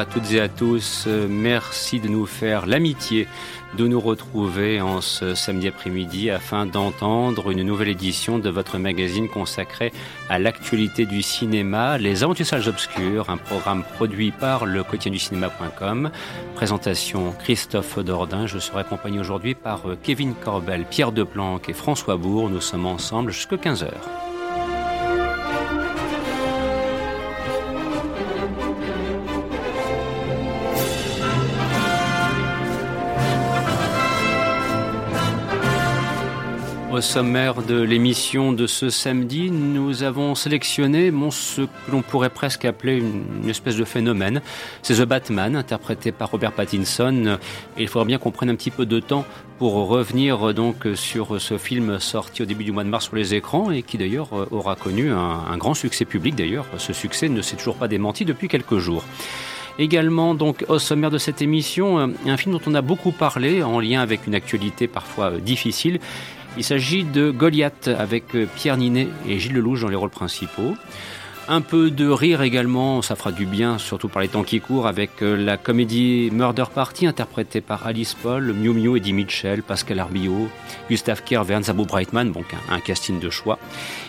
à toutes et à tous. Merci de nous faire l'amitié de nous retrouver en ce samedi après-midi afin d'entendre une nouvelle édition de votre magazine consacré à l'actualité du cinéma, Les Aventures Salles Obscures, un programme produit par le quotidien du cinéma.com. Présentation Christophe Dordain. Je serai accompagné aujourd'hui par Kevin Corbel, Pierre Deplanque et François Bourg. Nous sommes ensemble jusqu'à 15 heures. Au sommaire de l'émission de ce samedi, nous avons sélectionné ce que l'on pourrait presque appeler une, espèce de phénomène. C'est The Batman, interprété par Robert Pattinson. Il faudra bien qu'on prenne un petit peu de temps pour revenir donc sur ce film sorti au début du mois de mars sur les écrans et qui d'ailleurs aura connu un, un grand succès public. D'ailleurs, ce succès ne s'est toujours pas démenti depuis quelques jours. Également, donc, au sommaire de cette émission, un film dont on a beaucoup parlé en lien avec une actualité parfois difficile. Il s'agit de Goliath avec euh, Pierre Ninet et Gilles Lelouch dans les rôles principaux. Un peu de rire également, ça fera du bien, surtout par les temps qui courent, avec euh, la comédie Murder Party interprétée par Alice Paul, Miu Miu, Eddie Mitchell, Pascal Arbillot, Gustave Kerr, Verne Zabo Breitman, donc un, un, casting de choix.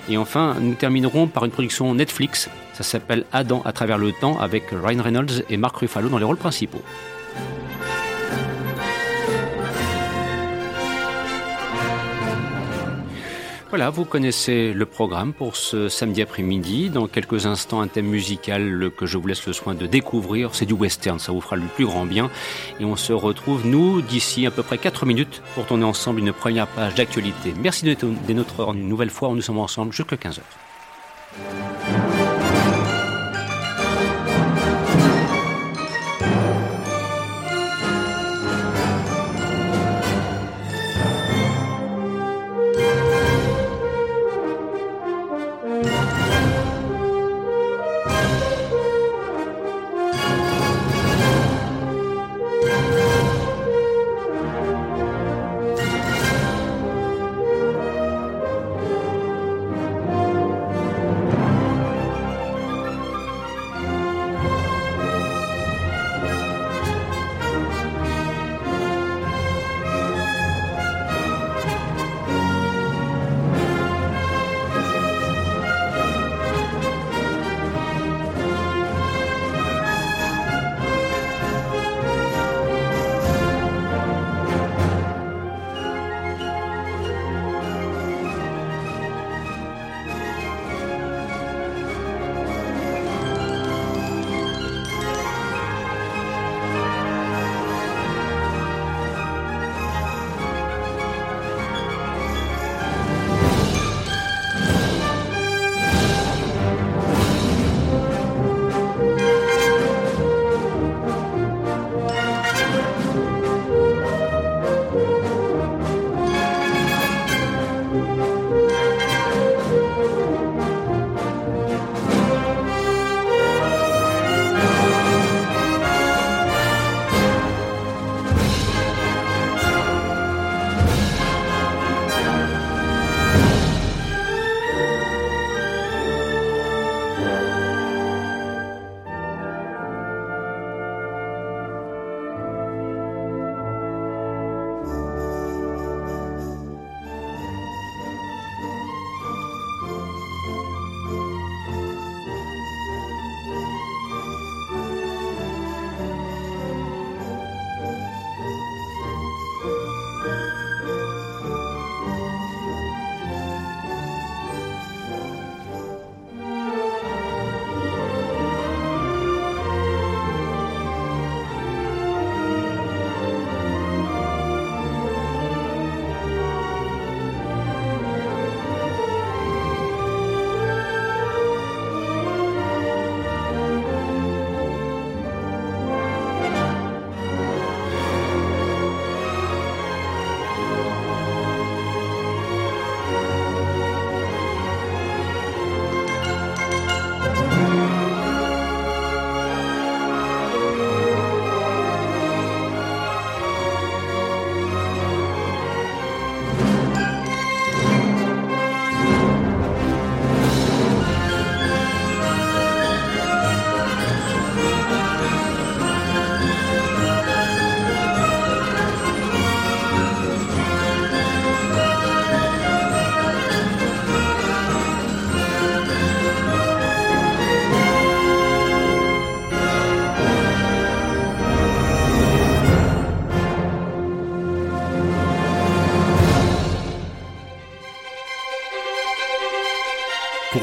Et enfin, nous terminerons par une production Netflix, ça s'appelle Adam à travers le temps, avec Ryan Reynolds et Mark Ruffalo dans les rôles principaux. Voilà, vous connaissez le programme pour ce samedi après-midi. Dans quelques instants, un thème musical que je vous laisse le soin de découvrir. C'est du western, ça vous fera le plus grand bien. Et on se retrouve, nous, d'ici à peu près 4 minutes pour tourner ensemble une première page d'actualité. Merci de notre une nouvelle fois. Nous sommes ensemble jusqu'à 15h.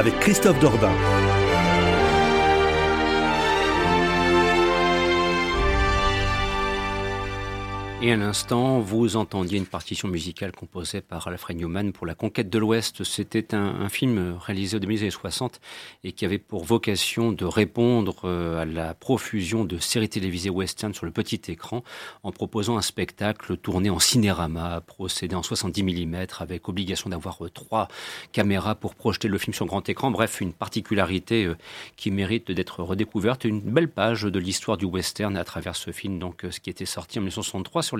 avec Christophe Dordain. Et à l'instant, vous entendiez une partition musicale composée par Alfred Newman pour La Conquête de l'Ouest. C'était un, film réalisé au début des années 60 et qui avait pour vocation de répondre euh, à la profusion de séries télévisées western sur le petit écran en proposant un spectacle tourné en cinérama, procédé en 70 mm avec obligation d'avoir euh, trois caméras pour projeter le film sur grand écran. Bref, une particularité euh, qui mérite d'être redécouverte. Une belle page de l'histoire du western à travers ce film, donc ce qui était sorti en 1963 sur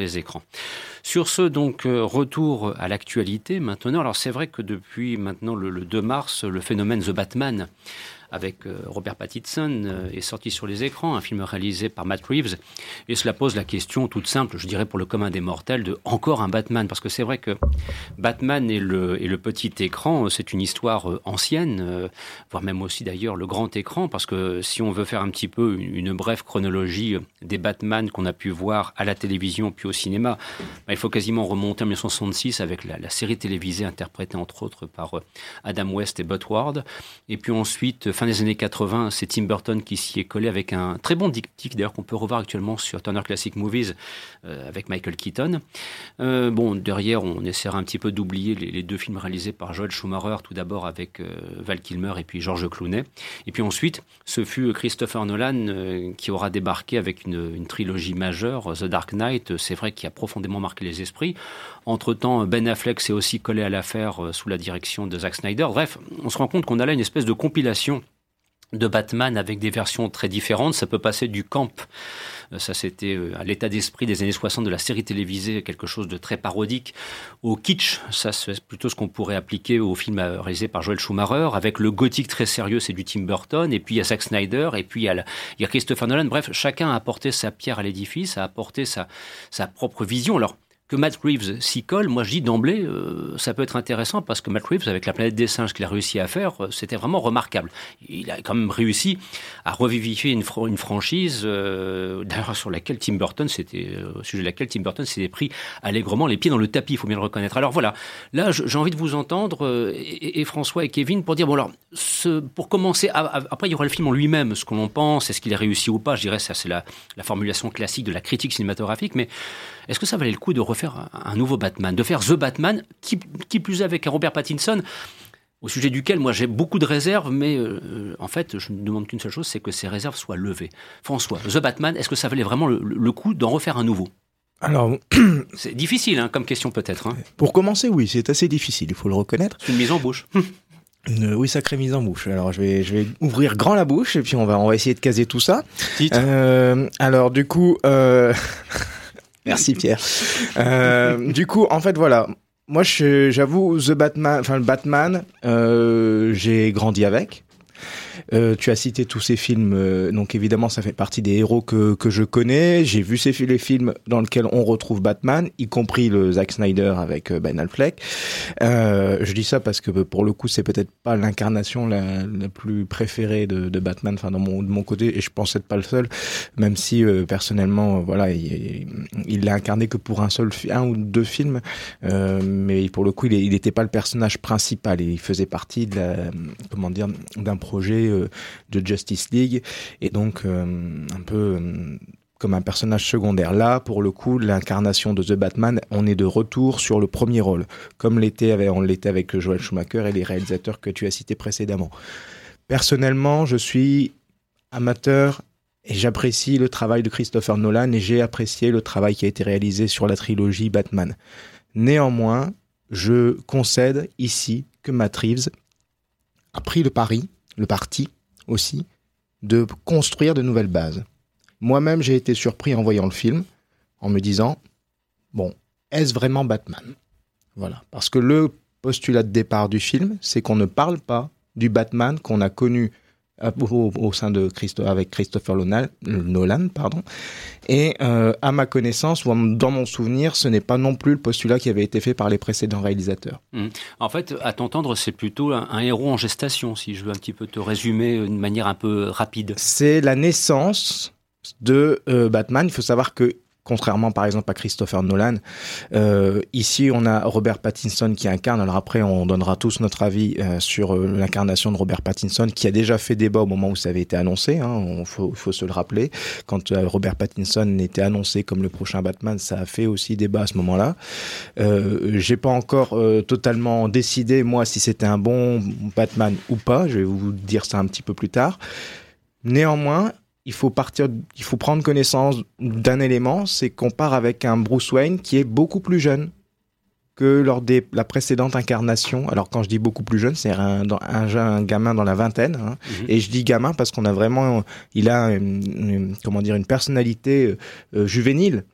Sur ce, donc, euh, retour à l'actualité maintenant. Alors, c'est vrai que depuis maintenant le, le 2 mars, le phénomène The Batman avec euh, Robert Pattinson euh, est sorti sur les écrans, un film réalisé par Matt Reeves. Et cela pose la question toute simple, je dirais pour le commun des mortels, de encore un Batman. Parce que c'est vrai que Batman et le, et le petit écran, euh, c'est une histoire ancienne, voire même aussi d'ailleurs le grand écran. Parce que si on veut faire un petit peu une, brève chronologie des Batman qu'on a pu voir à la télévision puis au cinéma, bah, il faut quasiment remonter en 1966 avec la, série télévisée interprétée entre autres par Adam West et Burt Ward. Et puis ensuite, fin des années 80, c'est Tim Burton qui s'y est collé avec un très bon diptyque, d'ailleurs, qu'on peut revoir actuellement sur Turner Classic Movies euh, avec Michael Keaton. Euh, bon, derrière, on essaiera un petit peu d'oublier les, deux films réalisés par Joel Schumacher, tout d'abord avec euh, Val Kilmer et puis George Clooney. Et puis ensuite, ce fut Christopher Nolan qui aura débarqué avec une, une trilogie majeure, The Dark Knight, c'est vrai, qui a profondément marqué les esprits. Entre-temps, Ben Affleck s'est aussi collé à l'affaire sous la direction de Zack Snyder. Bref, on se rend compte qu'on a là une espèce de compilation de Batman avec des versions très différentes. Ça peut passer du camp, euh, ça c'était euh, à l'état d'esprit des années 60 de la série télévisée, quelque chose de très parodique, au kitsch, ça c'est plutôt ce qu'on pourrait appliquer au film euh, réalisé par Joel Schumacher, avec le gothique très sérieux, c'est du Tim Burton, et puis il y a Zack Snyder, et puis il y a, Christopher Nolan. Bref, chacun a apporté sa pierre à l'édifice, a apporté sa, sa propre vision. Alors, que Matt Reeves s'y colle, moi je dis d'emblée, euh, ça peut être intéressant parce que Matt Reeves, avec la planète des singes qu'il a réussi à faire, euh, c'était vraiment remarquable. Il a quand même réussi à revivifier une, franchise, euh, d'ailleurs sur laquelle Tim Burton, sujet de laquelle Tim Burton s'était pris allègrement les pieds dans le tapis, il faut bien le reconnaître. Alors voilà, là j'ai envie de vous entendre et, François et Kevin pour dire bon alors, pour commencer, après il y aura le film en lui-même, ce qu'on en pense, est-ce qu'il a réussi ou pas. Je dirais ça c'est la, la formulation classique de la critique cinématographique, mais est-ce que ça valait le coup de refaire un, nouveau Batman, de faire The Batman, qui, plus est avec un Robert Pattinson au sujet duquel moi j'ai beaucoup de réserves, mais euh, en fait je ne demande qu'une seule chose, c'est que ces réserves soient levées. François, The Batman, est-ce que ça valait vraiment le, coup d'en refaire un nouveau? Alors, c'est difficile hein, comme question peut-être. Hein. Pour commencer, oui, c'est assez difficile, il faut le reconnaître. C'est une mise en bouche. Une, oui, sacrée mise en bouche. Alors, je vais, je vais ouvrir grand la bouche et puis on va, on va essayer de caser tout ça. Euh, alors, du coup, euh... Merci Pierre. Euh, du coup, en fait, voilà. Moi, j'avoue, The Batman, enfin le Batman, euh, j'ai grandi avec. Euh, tu as cité tous ces films, euh, donc évidemment ça fait partie des héros que, que je connais. J'ai vu ces les films dans lesquels on retrouve Batman, y compris le Zack Snyder avec euh, Ben Affleck. Je dis ça parce que pour le coup c'est peut-être pas l'incarnation la, plus préférée de, Batman, enfin de mon côté, et je pense être pas le seul, même si personnellement voilà il l'a incarné que pour un seul un ou deux films, mais pour le coup il n'était pas le personnage principal, il faisait partie de comment dire d'un projet de Justice League et donc euh, un peu euh, comme un personnage secondaire. Là, pour le coup, l'incarnation de The Batman, on est de retour sur le premier rôle, comme l'était on l'était avec Joel Schumacher et les réalisateurs que tu as cités précédemment. Personnellement, je suis amateur et j'apprécie le travail de Christopher Nolan et j'ai apprécié le travail qui a été réalisé sur la trilogie Batman. Néanmoins, je concède ici que Matt Reeves a pris le pari le parti aussi, de construire de nouvelles bases. Moi-même, j'ai été surpris en voyant le film, en me disant, bon, est-ce vraiment Batman? Voilà. Parce que le postulat de départ du film, c'est qu'on ne parle pas du Batman qu'on a connu au, sein de Christo, avec Christopher Nolan, pardon. Et euh, à ma connaissance ou dans mon souvenir, ce n'est pas non plus le postulat qui avait été fait par les précédents réalisateurs. Mmh. En fait, à t'entendre, c'est plutôt un, héros en gestation, si je veux un petit peu te résumer d'une manière un peu rapide. C'est la naissance de euh, Batman. Il faut savoir que contrairement par exemple à Christopher Nolan. Euh, ici, on a Robert Pattinson qui incarne. Alors après, on donnera tous notre avis euh, sur euh, l'incarnation de Robert Pattinson, qui a déjà fait débat au moment où ça avait été annoncé. Hein, il faut, faut, se le rappeler. Quand Robert Pattinson était annoncé comme le prochain Batman, ça a fait aussi débat à ce moment-là. J'ai pas encore totalement décidé moi si c'était un bon Batman ou pas. Je vais vous dire ça un petit peu plus tard. Néanmoins, il faut partir, il faut prendre connaissance d'un élément, c'est qu'on part avec un Bruce Wayne qui est beaucoup plus jeune que lors de la précédente incarnation. Alors quand je dis beaucoup plus jeune, c'est un, un, gamin dans la vingtaine. Hein. Mhm. Et je dis gamin parce qu'on a vraiment, il a une, comment dire une personnalité euh, juvénile.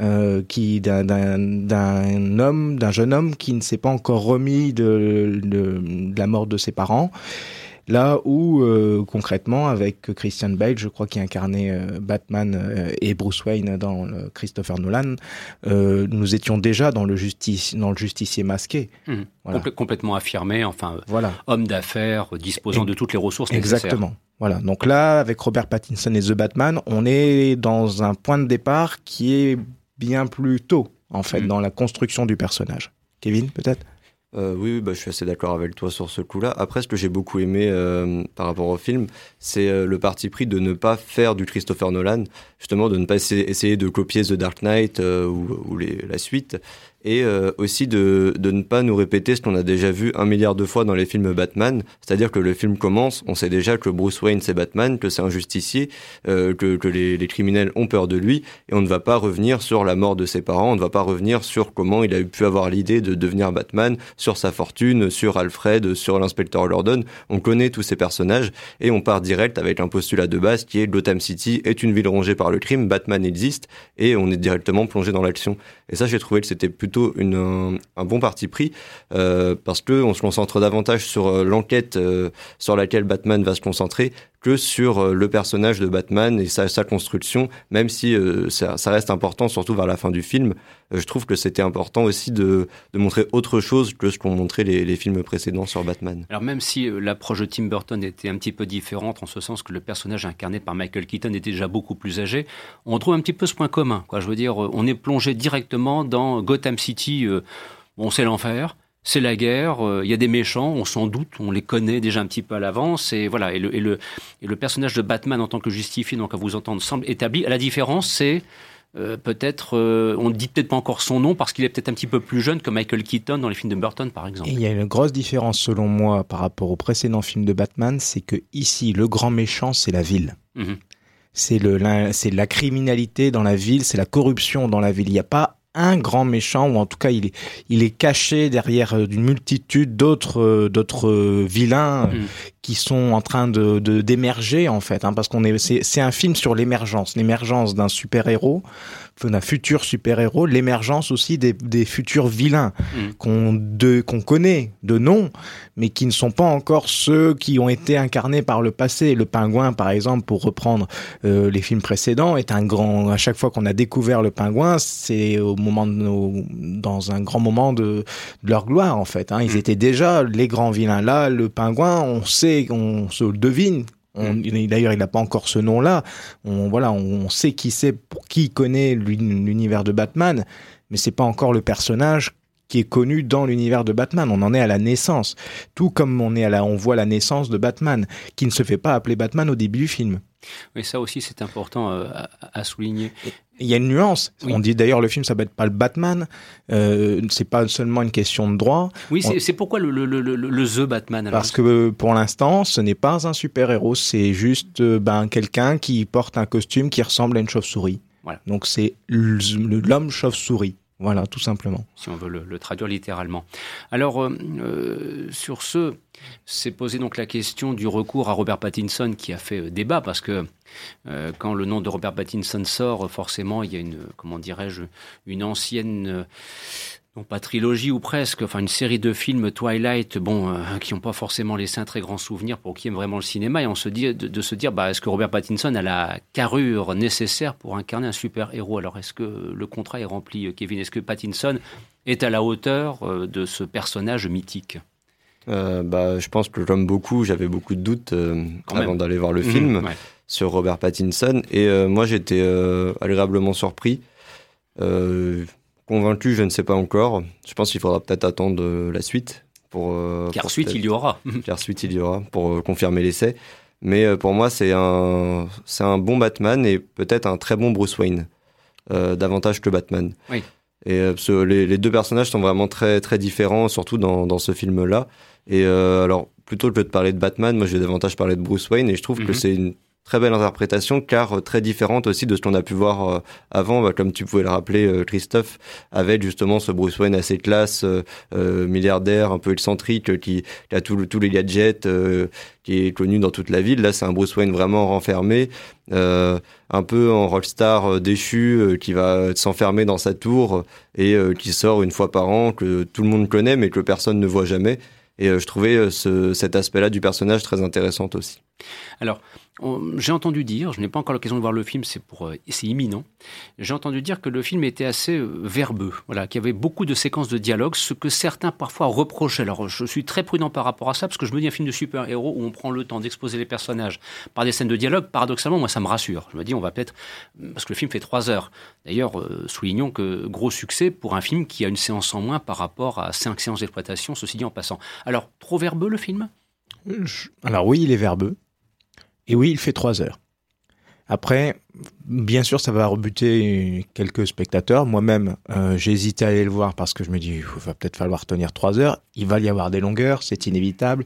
Euh, qui d'un homme, d'un jeune homme qui ne s'est pas encore remis de, de, la mort de ses parents Là où, euh, concrètement, avec Christian Bale, je crois, qui incarnait euh, Batman euh, et Bruce Wayne dans Christopher Nolan, nous étions déjà dans le, justice, dans le justicier masqué. Mmh. complètement affirmé, enfin, voilà. homme d'affaires, disposant de toutes les ressources nécessaires. Exactement. Voilà. Donc là, avec Robert Pattinson et The Batman, on est dans un point de départ qui est bien plus tôt, en fait, mmh. dans la construction du personnage. Kevin, peut-être? Euh, oui, bah, je suis assez d'accord avec toi sur ce coup-là. Après, ce que j'ai beaucoup aimé euh, par rapport au film, c'est euh, le parti pris de ne pas faire du Christopher Nolan, justement de ne pas essayer de copier The Dark Knight ou, la suite, et euh, aussi de, de, ne pas nous répéter ce qu'on a déjà vu un milliard de fois dans les films Batman, c'est-à-dire que le film commence, on sait déjà que Bruce Wayne c'est Batman, que c'est un justicier, euh, que, que les, les, criminels ont peur de lui, et on ne va pas revenir sur la mort de ses parents, on ne va pas revenir sur comment il a pu avoir l'idée de devenir Batman, sur sa fortune, sur Alfred, sur l'inspecteur Lordon, on connaît tous ces personnages, et on part direct avec un postulat de base qui est Gotham City est une ville rongée par le crime, Batman existe, et on est directement plongé dans l'action. Et ça j'ai trouvé que c'était plutôt un, bon parti pris euh, parce que on se concentre davantage sur euh, l'enquête euh, sur laquelle Batman va se concentrer que sur le personnage de Batman et sa, construction, même si ça, reste important, surtout vers la fin du film. Euh, je trouve que c'était important aussi de, montrer autre chose que ce qu'ont montré les, films précédents sur Batman. Alors même si l'approche de Tim Burton était un petit peu différente, en ce sens que le personnage incarné par Michael Keaton était déjà beaucoup plus âgé, on trouve un petit peu ce point commun. Quoi. Je veux dire, on est plongé directement dans Gotham City, on sait l'enfer c'est la guerre, euh, il y a des méchants, on s'en doute, on les connaît déjà un petit peu à l'avance, et voilà. Et le, et, le, et le, personnage de Batman en tant que justifié, donc à vous entendre, semble établi. La différence, c'est euh, peut-être, euh, on ne dit peut-être pas encore son nom parce qu'il est peut-être un petit peu plus jeune que Michael Keaton dans les films de Burton, par exemple. il y a une grosse différence, selon moi, par rapport au précédent film de Batman, c'est que ici, le grand méchant, c'est la ville. Mhm. C'est c'est la criminalité dans la ville, c'est la corruption dans la ville. Il n'y a pas un grand méchant, ou en tout cas il est, il est caché derrière euh, une multitude d'autres euh, d'autres euh, vilains mm. qui sont en train de d'émerger en fait, hein, parce qu'on est c'est un film sur l'émergence, l'émergence d'un super héros d'un futur super-héros, l'émergence aussi des, des, futurs vilains mm. qu'on qu'on connaît de nom, mais qui ne sont pas encore ceux qui ont été incarnés par le passé. Le pingouin, par exemple, pour reprendre euh, les films précédents, est un grand. À chaque fois qu'on a découvert le pingouin, c'est au moment de, dans un grand moment de, de leur gloire en fait. Hein. Ils mm. étaient déjà les grands vilains. Là, le pingouin, on sait, on se devine. D'ailleurs, il n'a pas encore ce nom-là. On, voilà, on, sait qui c'est, pour qui connaît l'univers de Batman, mais c'est pas encore le personnage qui est connu dans l'univers de Batman. On en est à la naissance, tout comme on est à la, on voit la naissance de Batman, qui ne se fait pas appeler Batman au début du film. Oui, ça aussi, c'est important euh, à, souligner. Il y a une nuance. On dit d'ailleurs le film s'appelle pas le Batman. Euh, c'est pas seulement une question de droit. Oui, c'est pourquoi le, le, le, le, The Batman Parce que pour l'instant, ce n'est pas un super héros. C'est juste euh, ben quelqu'un qui porte un costume qui ressemble à une chauve-souris. Voilà. Donc c'est l'homme chauve-souris. Voilà, tout simplement. Si on veut le, traduire littéralement. Alors, euh, euh, sur ce, c'est posé donc la question du recours à Robert Pattinson qui a fait euh, débat parce que quand le nom de Robert Pattinson sort, forcément, il y a une, comment dirais-je, une ancienne non pas trilogie ou presque, enfin une série de films Twilight, bon, euh, qui n'ont pas forcément laissé un très grand souvenir pour qui aime vraiment le cinéma, et on se dit de, se dire, bah, est-ce que Robert Pattinson a la carrure nécessaire pour incarner un super héros Alors est-ce que le contrat est rempli, Kevin? Est-ce que Pattinson est à la hauteur euh, de ce personnage mythique? Euh, bah, je pense que comme beaucoup, j'avais beaucoup de doutes avant d'aller voir le mhm, film sur Robert Pattinson, et moi j'étais agréablement surpris. Convaincu, je ne sais pas encore. Je pense qu'il faudra peut-être attendre euh, la suite. Pour, euh, Car suite, il y aura. Car suite, il y aura, pour euh, confirmer l'essai. Mais pour moi, c'est un, c'est un bon Batman et peut-être un très bon Bruce Wayne. davantage que Batman. Oui. Et les, les, deux personnages sont vraiment très, très différents, surtout dans, dans ce film-là. Et alors, plutôt que de parler de Batman, moi, je vais davantage parler de Bruce Wayne et je trouve que mhm. c'est une très belle interprétation, car euh, très différente aussi de ce qu'on a pu voir euh, avant, bah, comme tu pouvais le rappeler, euh, Christophe, avec justement ce Bruce Wayne assez classe, milliardaire, un peu excentrique, qui, a tous les gadgets, qui est connu dans toute la ville. Là, c'est un Bruce Wayne vraiment renfermé, un peu en rockstar déchu, qui va s'enfermer dans sa tour et qui sort une fois par an, que tout le monde connaît, mais que personne ne voit jamais. Et je trouvais cet aspect-là du personnage très intéressant aussi. Alors, j'ai entendu dire, je n'ai pas encore l'occasion de voir le film, c'est pour, euh, c'est imminent. J'ai entendu dire que le film était assez euh, verbeux, voilà, qu'il y avait beaucoup de séquences de dialogue, ce que certains parfois reprochaient. Alors, je suis très prudent par rapport à ça, parce que je me dis un film de super-héros où on prend le temps d'exposer les personnages par des scènes de dialogue. Paradoxalement, moi, ça me rassure. Je me dis, on va peut-être, parce que le film fait trois heures. D'ailleurs, euh, soulignons que gros succès pour un film qui a une séance en moins par rapport à cinq séances d'exploitation. Ceci dit en passant. Alors, trop verbeux le film? Alors oui, il est verbeux. Et oui, il fait trois heures. Après, bien sûr, ça va rebuter quelques spectateurs. Moi-même, euh, j'ai hésité à aller le voir parce que je me dis, il va peut-être falloir tenir trois heures. Il va y avoir des longueurs, c'est inévitable,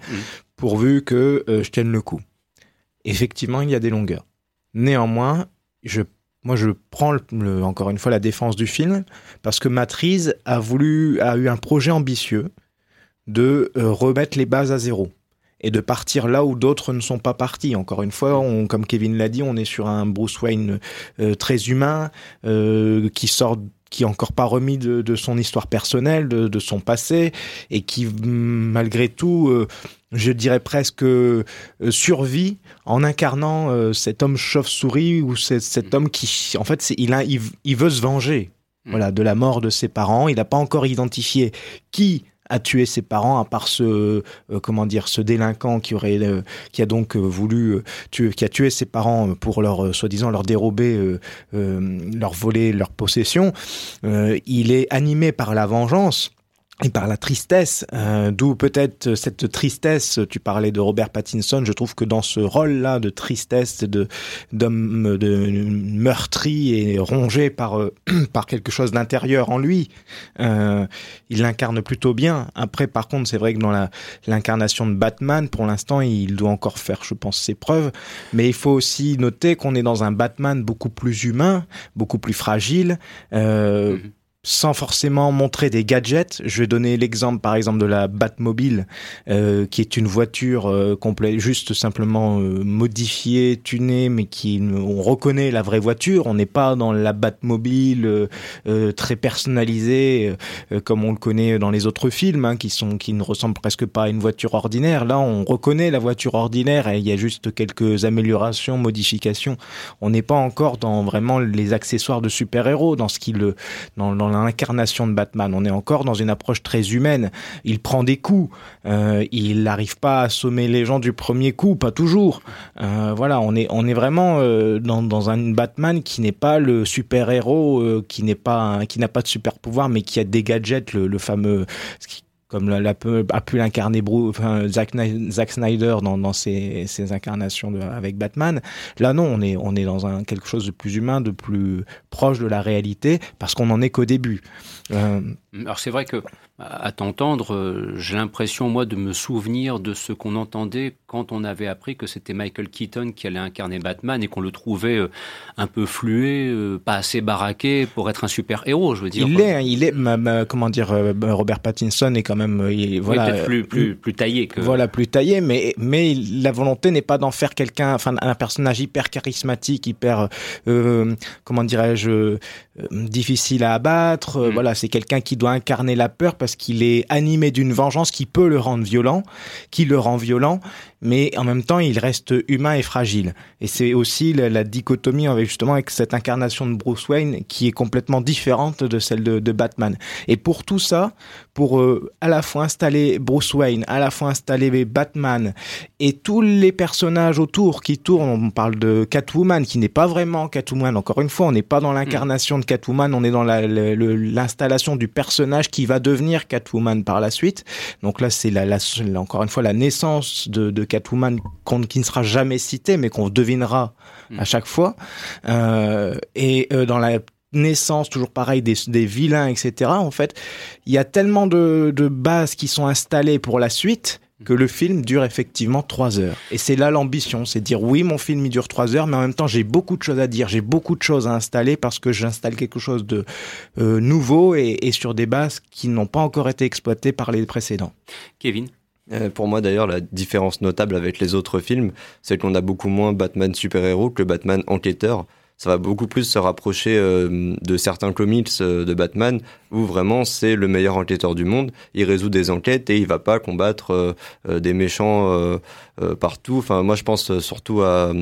pourvu que euh, je tienne le coup. Effectivement, il y a des longueurs. Néanmoins, je, moi, je prends encore une fois la défense du film parce que Matrice a voulu, a eu un projet ambitieux de euh, remettre les bases à zéro et de partir là où d'autres ne sont pas partis. Encore une fois, on, comme Kevin l'a dit, on est sur un Bruce Wayne euh, très humain euh, qui sort qui est encore pas remis de, son histoire personnelle, de, son passé, et qui, malgré tout, euh, je dirais presque survit en incarnant cet homme chauve-souris ou cet, homme qui, en fait, il, a, il, veut se venger, mm. voilà, de la mort de ses parents. Il n'a pas encore identifié qui a tué ses parents, à part ce euh, comment dire ce délinquant qui aurait euh, qui a donc euh, voulu tuer, qui a tué ses parents pour leur soi-disant leur dérober, leur voler leur possession. il est animé par la vengeance et par la tristesse, euh, d'où peut-être cette tristesse. Tu parlais de Robert Pattinson. Je trouve que dans ce rôle-là de tristesse, de d'homme de meurtri et rongé par euh, par quelque chose d'intérieur en lui, euh, il l'incarne plutôt bien. Après, par contre, c'est vrai que dans la l'incarnation de Batman, pour l'instant, il doit encore faire, je pense, ses preuves. Mais il faut aussi noter qu'on est dans un Batman beaucoup plus humain, beaucoup plus fragile. Euh, mm-hmm sans forcément montrer des gadgets. Je vais donner l'exemple par exemple de la Batmobile, euh, qui est une voiture euh, complète, juste simplement euh, modifiée, tunée, mais qui on reconnaît la vraie voiture. On n'est pas dans la Batmobile euh, très personnalisée comme on le connaît dans les autres films, hein, qui sont qui ne ressemblent presque pas à une voiture ordinaire. Là, on reconnaît la voiture ordinaire et il y a juste quelques améliorations, modifications. On n'est pas encore dans vraiment les accessoires de super-héros, dans ce qui le dans, dans l'incarnation de Batman. On est encore dans une approche très humaine. Il prend des coups. Euh, il n'arrive pas à assommer les gens du premier coup, pas toujours. Euh, voilà, on est on est vraiment euh, dans, dans un Batman qui n'est pas le super héros, qui n'est pas qui n'a pas de super pouvoir, mais qui a des gadgets, le fameux comme l'a, a pu l'incarner enfin, Zack, Snyder dans, ses, incarnations avec Batman. Là, non, on est, dans quelque chose de plus humain, de plus proche de la réalité, parce qu'on n'en est qu'au début. Euh... Alors c'est vrai que à t'entendre, euh, j'ai l'impression, moi, de me souvenir de ce qu'on entendait quand on avait appris que c'était Michael Keaton qui allait incarner Batman et qu'on le trouvait euh, un peu flué, euh, pas assez baraqué pour être un super-héros, je veux dire. Il est, hein, il est, comment dire, Robert Pattinson est quand même, il, voilà. peut-être plus, plus, plus taillé que. Voilà, plus taillé, mais, mais la volonté n'est pas d'en faire quelqu'un, enfin, un personnage hyper charismatique, hyper, comment dirais-je, difficile à abattre. Mm. Voilà, c'est quelqu'un qui doit incarner la peur parce qu'il est animé d'une vengeance qui peut le rendre violent, qui le rend violent, mais en même temps, il reste humain et fragile. Et c'est aussi la, dichotomie avec justement avec cette incarnation de Bruce Wayne qui est complètement différente de celle de, Batman. Et pour tout ça, pour euh, à la fois installer Bruce Wayne, à la fois installer Batman et tous les personnages autour qui tournent, on parle de Catwoman qui n'est pas vraiment Catwoman. Encore une fois, on n'est pas dans l'incarnation de Catwoman, on est dans l'installation du personnage qui va devenir Catwoman par la suite. Donc là, c'est encore une fois la naissance de, de Catwoman qui ne sera jamais cité, mais qu'on devinera à chaque fois. Euh, et euh, dans la naissance, toujours pareil, des, des, vilains, etc. En fait, il y a tellement de, de bases qui sont installées pour la suite que le film dure effectivement trois heures. Et c'est là l'ambition, c'est dire oui, mon film il dure trois heures, mais en même temps j'ai beaucoup de choses à dire, j'ai beaucoup de choses à installer parce que j'installe quelque chose de euh, nouveau et, et, sur des bases qui n'ont pas encore été exploitées par les précédents. Kevin? Euh, pour moi d'ailleurs, la différence notable avec les autres films, c'est qu'on a beaucoup moins Batman super-héros que Batman enquêteur. Ça va beaucoup plus se rapprocher euh, de certains comics euh, de Batman où vraiment c'est le meilleur enquêteur du monde. Il résout des enquêtes et il va pas combattre des méchants partout. Enfin, moi je pense surtout à,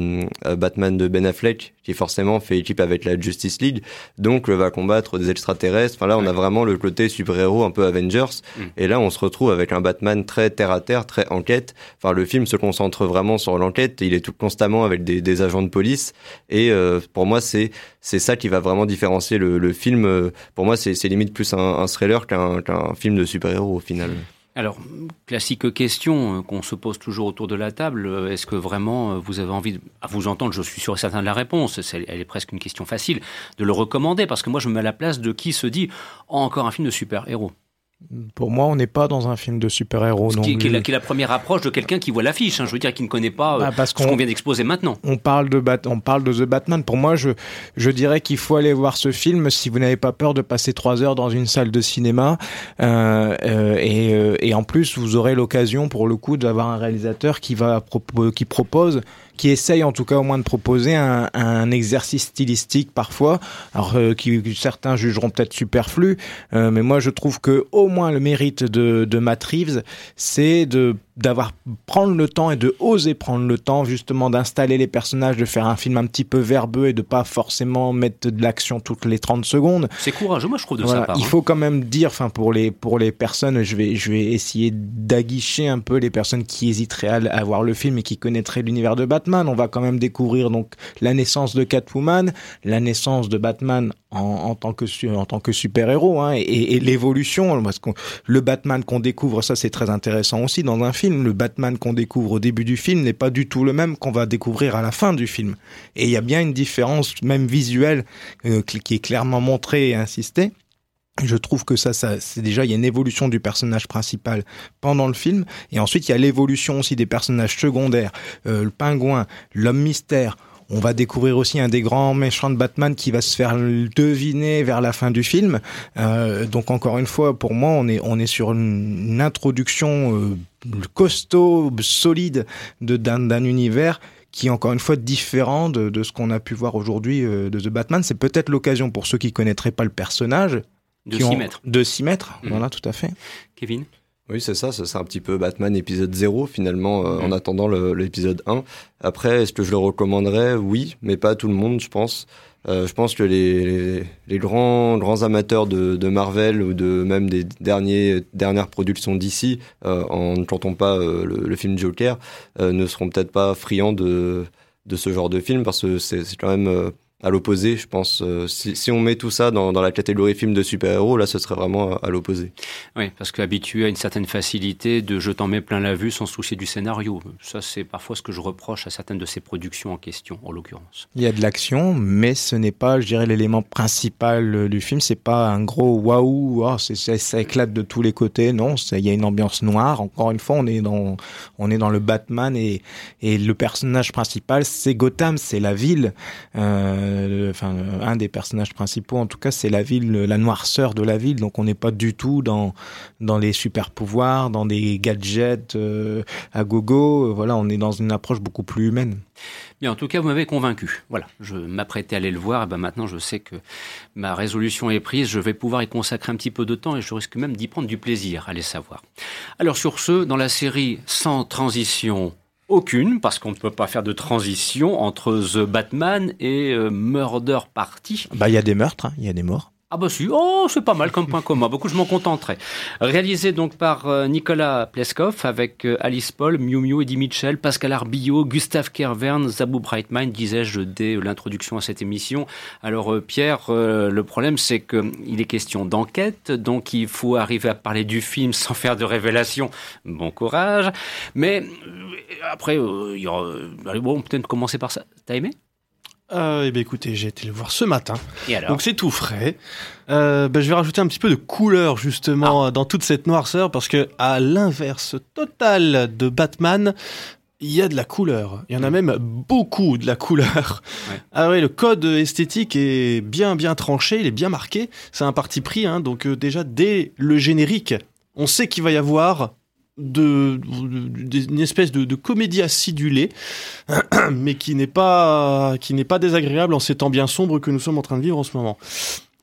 à, Batman de Ben Affleck qui forcément fait équipe avec la Justice League, donc va combattre des extraterrestres. Enfin là, on a vraiment le côté super-héros un peu Avengers, mm. et là on se retrouve avec un Batman très terre à terre, très enquête. Enfin, le film se concentre vraiment sur l'enquête. Il est tout constamment avec des, des agents de police, et euh, pour moi c'est c'est ça qui va vraiment différencier le, le film. Euh, pour moi, c'est limite plus un, un thriller qu'un qu'un film de super-héros au final. Alors, classique question euh, qu'on se pose toujours autour de la table, euh, est-ce que vraiment euh, vous avez envie, à vous entendre, je suis sûr et certain de la réponse, elle est presque une question facile, de le recommander, parce que moi je me mets à la place de qui se dit, encore un film de super-héros. Pour moi, on n'est pas dans un film de super-héros. Qui, qui, est la première approche de quelqu'un qui voit l'affiche. Hein, je veux dire, qui ne connaît pas bah, parce ce qu'on vient d'exposer maintenant. On parle de on parle de The Batman. Pour moi, je je dirais qu'il faut aller voir ce film si vous n'avez pas peur de passer trois heures dans une salle de cinéma. Euh, euh, et, euh, et en plus, vous aurez l'occasion, pour le coup, d'avoir un réalisateur qui va qui propose qui essaye en tout cas au moins de proposer un, exercice stylistique parfois, alors euh, qui certains jugeront peut-être superflu, euh, mais moi je trouve que au moins le mérite de, de Matt Reeves, c'est de d'avoir prendre le temps et de oser prendre le temps justement d'installer les personnages, de faire un film un petit peu verbeux et de pas forcément mettre de l'action toutes les 30 secondes. C'est courageux, moi je trouve de ça. Il faut quand même dire, enfin pour les pour les personnes, je vais je vais essayer d'aguicher un peu les personnes qui hésiteraient à, à voir le film et qui connaîtraient l'univers de Batman. On va quand même découvrir donc la naissance de Catwoman, la naissance de Batman en, en tant que en tant que super héros hein, et, et l'évolution. Le Batman qu'on découvre, ça c'est très intéressant aussi dans un film le Batman qu'on découvre au début du film n'est pas du tout le même qu'on va découvrir à la fin du film. Et il y a bien une différence, même visuelle, euh, qui est clairement montrée et insistée. Je trouve que ça, c'est déjà il y a une évolution du personnage principal pendant le film, et ensuite il y a l'évolution aussi des personnages secondaires, euh, le pingouin, l'homme mystère. On va découvrir aussi un des grands méchants de Batman qui va se faire deviner vers la fin du film. Euh, donc encore une fois, pour moi, on est on est sur une, une introduction euh, costaud, solide d'un univers qui est encore une fois différent de, de ce qu'on a pu voir aujourd'hui euh, de The Batman. C'est peut-être l'occasion pour ceux qui connaîtraient pas le personnage de s'y mettre. De s'y mettre, mmh. voilà, tout à fait. Kevin? Oui, c'est ça, c'est un petit peu Batman épisode 0 finalement, euh, mmh. en attendant l'épisode 1. Après, est-ce que je le recommanderais? Oui, mais pas à tout le monde, je pense. Euh, je pense que les, les, grands, grands amateurs de, de, Marvel ou de même des derniers, dernières productions d'ici, euh, en ne comptant pas euh, le, le, film Joker, euh, ne seront peut-être pas friands de, de ce genre de film parce que c'est quand même euh, à l'opposé, je pense. Euh, si, si, on met tout ça dans, dans la catégorie film de super-héros, là, ce serait vraiment à, l'opposé. Oui, parce qu'habitué à une certaine facilité de je t'en mets plein la vue sans soucier du scénario. Ça, c'est parfois ce que je reproche à certaines de ces productions en question, en l'occurrence. Il y a de l'action, mais ce n'est pas, je dirais, l'élément principal du film. C'est pas un gros waouh, oh, ça éclate de tous les côtés. Non, il y a une ambiance noire. Encore une fois, on est dans, on est dans le Batman et, et le personnage principal, c'est Gotham, c'est la ville. Euh, enfin un des personnages principaux en tout cas, c'est la ville, la noirceur de la ville. Donc on n'est pas du tout dans dans les super pouvoirs, dans des gadgets à gogo. Voilà, on est dans une approche beaucoup plus humaine. Bien, en tout cas, vous m'avez convaincu. Voilà, je m'apprêtais à aller le voir, et ben maintenant je sais que ma résolution est prise, je vais pouvoir y consacrer un petit peu de temps et je risque même d'y prendre du plaisir, allez savoir. Alors sur ce, dans la série sans transition aucune, parce qu'on ne peut pas faire de transition entre The Batman et euh, Murder Party. Bah, il y a des meurtres, hein, il y a des morts. Ah bah si, oh c'est pas mal comme point commun, beaucoup je m'en contenterai. Réalisé donc par euh, Nicolas Pleskov avec euh, Alice Paul, Miu Miu, Eddie Mitchell, Pascal Arbillot, Gustave Kervern, Zabou Brightman, disais-je dès l'introduction à cette émission. Alors euh, Pierre, le problème c'est que il est question d'enquête, donc il faut arriver à parler du film sans faire de révélation. Bon courage. Mais après, il y aura... bon peut-être commencer par ça. T'as aimé? Euh, eh bien, écoutez, j'ai été le voir ce matin. Donc c'est tout frais. Euh, ben, je vais rajouter un petit peu de couleur justement ah. dans toute cette noirceur parce que à l'inverse total de Batman, il y a de la couleur. Il y en a mm. même beaucoup de la couleur. Ah ouais, le code esthétique est bien bien tranché, il est bien marqué. C'est un parti pris, hein, donc euh, déjà dès le générique, on sait qu'il va y avoir de, espèce de, comédie acidulée, mais qui n'est pas qui n'est pas désagréable en ces temps bien sombres que nous sommes en train de vivre en ce moment.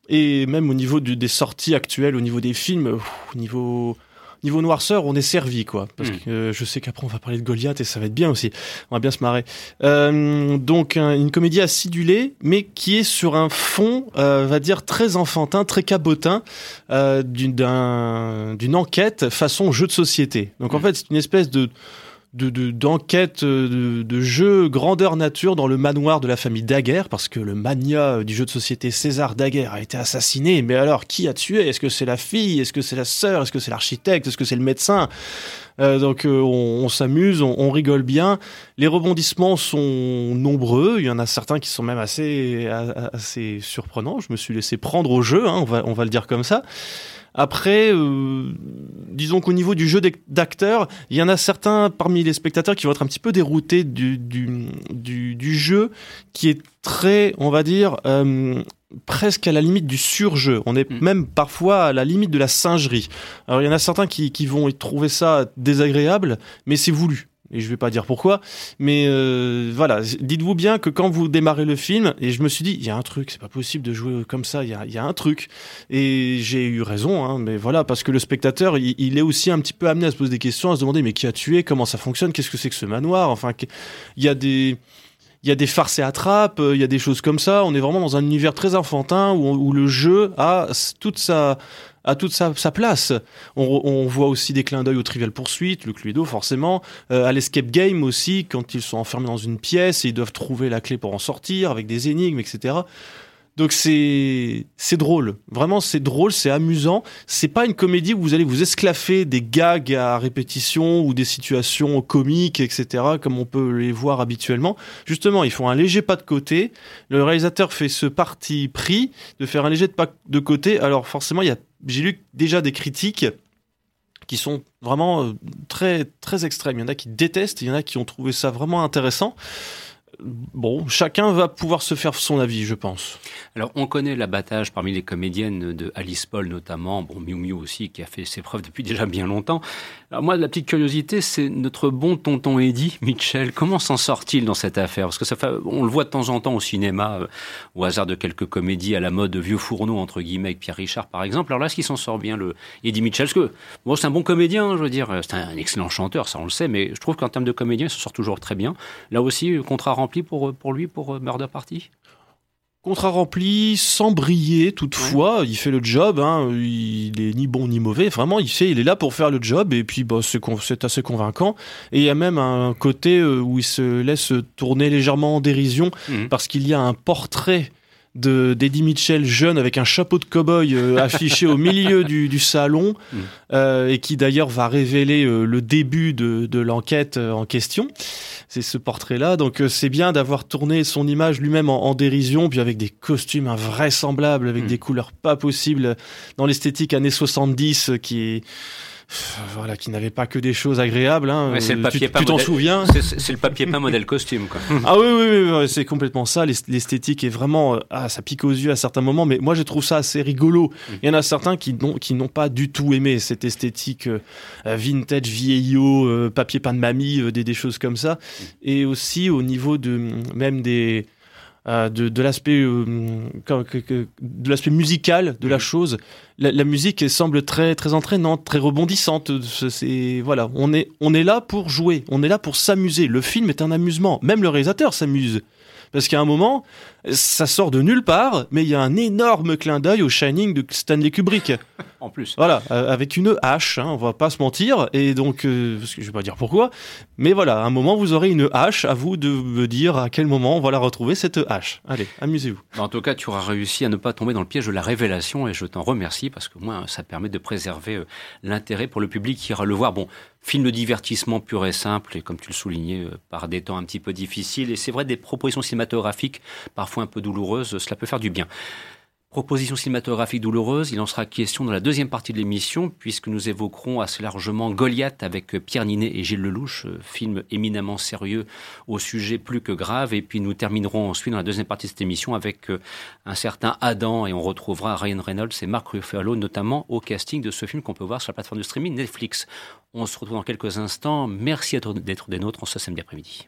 Et même au niveau des sorties actuelles, au niveau des films, au niveau niveau noirceur, on est servi, quoi. Parce hmm. que euh, je sais qu'après, on va parler de Goliath et ça va être bien aussi. On va bien se marrer. Euh, donc, une comédie acidulée, mais qui est sur un fond, euh, va dire, très enfantin, très cabotin, d'une enquête façon jeu de société. Donc, en hmm. fait, c'est une espèce de d'enquête de, de, jeu grandeur nature dans le manoir de la famille Daguerre parce que le mania du jeu de société César Daguerre a été assassiné. Mais alors qui a tué? Est-ce que c'est la fille? Est-ce que c'est la sœur? Est-ce que c'est l'architecte? Est-ce que c'est le médecin? Euh, donc euh, on, s'amuse on, rigole bien. Les rebondissements sont nombreux. Il y en a certains qui sont même assez assez surprenants. Je me suis laissé prendre au jeu hein, on va on va le dire comme ça après, euh, disons qu'au niveau du jeu d'acteurs, il y en a certains parmi les spectateurs qui vont être un petit peu déroutés du, du, du, jeu qui est très, on va dire, euh, presque à la limite du surjeu. On est mm. même parfois à la limite de la singerie. Alors il y en a certains qui, qui vont trouver ça désagréable, mais c'est voulu et je vais pas dire pourquoi, mais euh, voilà, dites-vous bien que quand vous démarrez le film, et je me suis dit, il y a un truc, c'est pas possible de jouer comme ça, il y a, y a, un truc, et j'ai eu raison, hein, mais voilà, parce que le spectateur, il, est aussi un petit peu amené à se poser des questions, à se demander, mais qui a tué, comment ça fonctionne, qu'est-ce que c'est que ce manoir, enfin, il y a des il y a des farces et attrapes, il y a des choses comme ça. On est vraiment dans un univers très enfantin où, le jeu a toute sa a toute sa, place. On, voit aussi des clins d'œil au Trivial Poursuite, le Cluedo forcément, euh, à l'escape game aussi, quand ils sont enfermés dans une pièce et ils doivent trouver la clé pour en sortir avec des énigmes, etc. Donc c'est c'est drôle, vraiment c'est drôle, c'est amusant. C'est pas une comédie où vous allez vous esclaffer des gags à répétition ou des situations comiques, etc. Comme on peut les voir habituellement. Justement, ils font un léger pas de côté. Le réalisateur fait ce parti pris de faire un léger pas de côté. Alors forcément, il y a j'ai lu déjà des critiques qui sont vraiment euh, très très extrêmes. Il y en a qui détestent, il y en a qui ont trouvé ça vraiment intéressant bon, chacun va pouvoir se faire son avis, je pense. Alors, on connaît l'abattage parmi les comédiennes de Alice Paul notamment, bon, Miu Miu aussi, qui a fait ses preuves depuis déjà bien longtemps. Alors moi, la petite curiosité, c'est notre bon tonton Eddie Mitchell. Comment s'en sort-il dans cette affaire? Parce que ça fait, on le voit de temps en temps au cinéma, euh, au hasard de quelques comédies à la mode vieux fourneau entre guillemets, avec Pierre Richard par exemple. Alors là, est-ce qu'il s'en sort bien le Eddie Mitchell? Parce que bon, c'est un bon comédien, je veux dire, c'est un excellent chanteur, ça on le sait, mais je trouve qu'en termes de comédien, il s'en sort toujours très bien. Là aussi, contrat rempli pour, pour lui, pour euh, Murder Party? Contrat rempli, sans briller toutefois, il fait le job, hein, il est ni bon ni mauvais, vraiment il fait, il est là pour faire le job. Et puis bah, c'est assez convaincant. Et il y a même un côté euh, où il se laisse tourner légèrement en dérision mhm. parce qu'il y a un portrait de d'Eddie Mitchell jeune avec un chapeau de cow-boy euh, affiché au milieu du, du salon mm. euh, et qui d'ailleurs va révéler euh, le début de, de l'enquête en question. C'est ce portrait-là, donc c'est bien d'avoir tourné son image lui-même en, dérision, puis avec des costumes invraisemblables, avec mm. des couleurs pas possibles, dans l'esthétique années 70 qui est voilà, qui n'avait pas que des choses agréables. Hein. c'est le papier tu t'en souviens? C'est le papier peint modèle costume. Quoi. ah oui, oui, oui, c'est complètement ça. L'esthétique est vraiment, ah, ça pique aux yeux à certains moments, mais moi je trouve ça assez rigolo. Mm. Il y en a certains qui n'ont qui n'ont pas du tout aimé cette esthétique euh, vintage, vieillot, euh, papier peint de mamie, euh, des, des choses comme ça. Mm. Et aussi au niveau de même des euh, de, de l'aspect euh, de l'aspect musical de la mhm. chose. La, la, musique semble très très entraînante, très rebondissante. C'est voilà, on est on est là pour jouer, on est là pour s'amuser. Le film est un amusement. Même le réalisateur s'amuse parce qu'à un moment, ça sort de nulle part, mais il y a un énorme clin d'œil au Shining de Stanley Kubrick. en plus. Voilà, euh, avec une hache, hein, on va pas se mentir, et donc, euh, parce que je vais pas dire pourquoi, mais voilà, à un moment, vous aurez une hache, à vous de me dire à quel moment on va la retrouver, cette hache. Allez, amusez-vous. En tout cas, tu auras réussi à ne pas tomber dans le piège de la révélation, et je t'en remercie, parce que moi, ça permet de préserver euh, l'intérêt pour le public qui ira le voir. Bon, film de divertissement pur et simple, et comme tu le soulignais, par des temps un petit peu difficiles, et c'est vrai, des propositions cinématographiques, parfois un peu douloureuses, cela peut faire du bien. Proposition cinématographique douloureuse, il en sera question dans la deuxième partie de l'émission, puisque nous évoquerons assez largement Goliath avec Pierre Ninet et Gilles Lelouch, euh, film éminemment sérieux au sujet plus que grave. Et puis nous terminerons ensuite dans la deuxième partie de cette émission avec euh, un certain Adam, et on retrouvera Ryan Reynolds et Mark Ruffalo, notamment au casting de ce film qu'on peut voir sur la plateforme de streaming Netflix. On se retrouve dans quelques instants. Merci d'être des nôtres en ce samedi après-midi.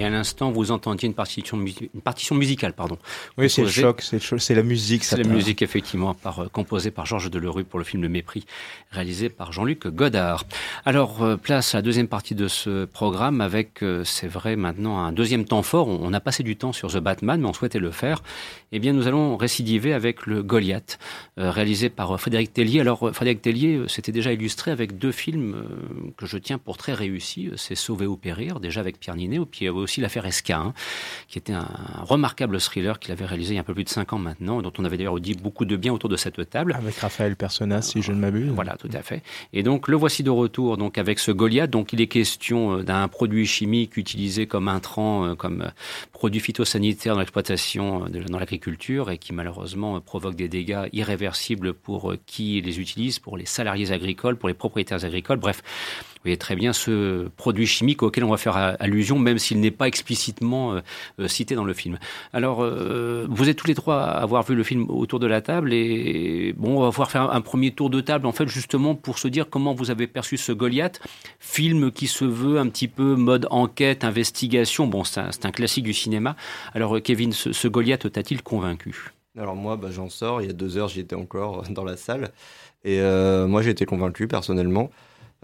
Et à l'instant, vous entendiez une partition, une partition musicale, pardon. Oui, c'est le choc, c'est la musique. C'est la musique, effectivement, par, euh, composée par Georges Delerue pour le film Le Mépris, réalisé par Jean-Luc Godard. Alors, euh, place à la deuxième partie de ce programme avec, euh, c'est vrai, maintenant un deuxième temps fort. On, a passé du temps sur The Batman, mais on souhaitait le faire. Eh bien, nous allons récidiver avec le Goliath, réalisé par Frédéric Tellier. Alors, Frédéric Tellier s'était déjà illustré avec deux films que je tiens pour très réussis. C'est Sauver ou Périr, déjà avec Pierre Ninet, au pied aussi aussi l'affaire Esca, hein, qui était un, remarquable thriller qu'il avait réalisé il y a un peu plus de 5 ans maintenant, dont on avait d'ailleurs dit beaucoup de bien autour de cette table. Avec Raphaël Persona, si je ne m'abuse. Voilà, tout à fait. Et donc le voici de retour avec ce Goliath. Donc il est question euh, d'un produit chimique utilisé comme intrant, euh, comme euh, produit phytosanitaire dans l'exploitation, dans l'agriculture, et qui malheureusement provoque des dégâts irréversibles pour qui les utilise, pour les salariés agricoles, pour les propriétaires agricoles. Bref, vous voyez très bien ce produit chimique auquel on va faire allusion, même s'il n'est pas explicitement euh, euh, cité dans le film. Alors, euh, vous êtes tous les trois à avoir vu le film autour de la table, et bon, on va pouvoir faire un premier tour de table, en fait, justement pour se dire comment vous avez perçu ce Goliath, film qui se veut un petit peu mode enquête, investigation. Bon, c'est un, classique du cinéma. Alors, Kevin, ce, Goliath t'a-t-il convaincu? Alors moi, bah, j'en sors. Il y a deux heures, j'y étais encore dans la salle. Et moi, j'ai été convaincu personnellement.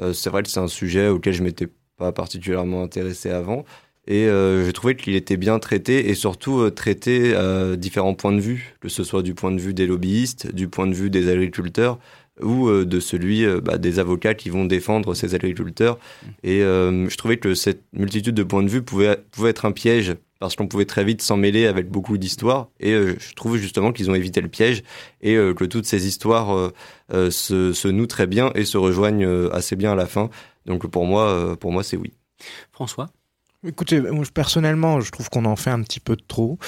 Euh, c'est vrai que c'est un sujet auquel je m'étais pas particulièrement intéressé avant. Et euh, j'ai trouvé qu'il était bien traité et surtout euh, traité à différents points de vue, que ce soit du point de vue des lobbyistes, du point de vue des agriculteurs ou de celui bah, des avocats qui vont défendre ces agriculteurs. Et je trouvais que cette multitude de points de vue pouvait, pouvait être un piège parce qu'on pouvait très vite s'en mêler avec beaucoup d'histoires. Et je trouve justement qu'ils ont évité le piège et que toutes ces histoires euh, se, se, nouent très bien et se rejoignent euh, assez bien à la fin. Donc pour moi, euh, pour moi, c'est oui. François? Écoutez, personnellement, je trouve qu'on en fait un petit peu de trop.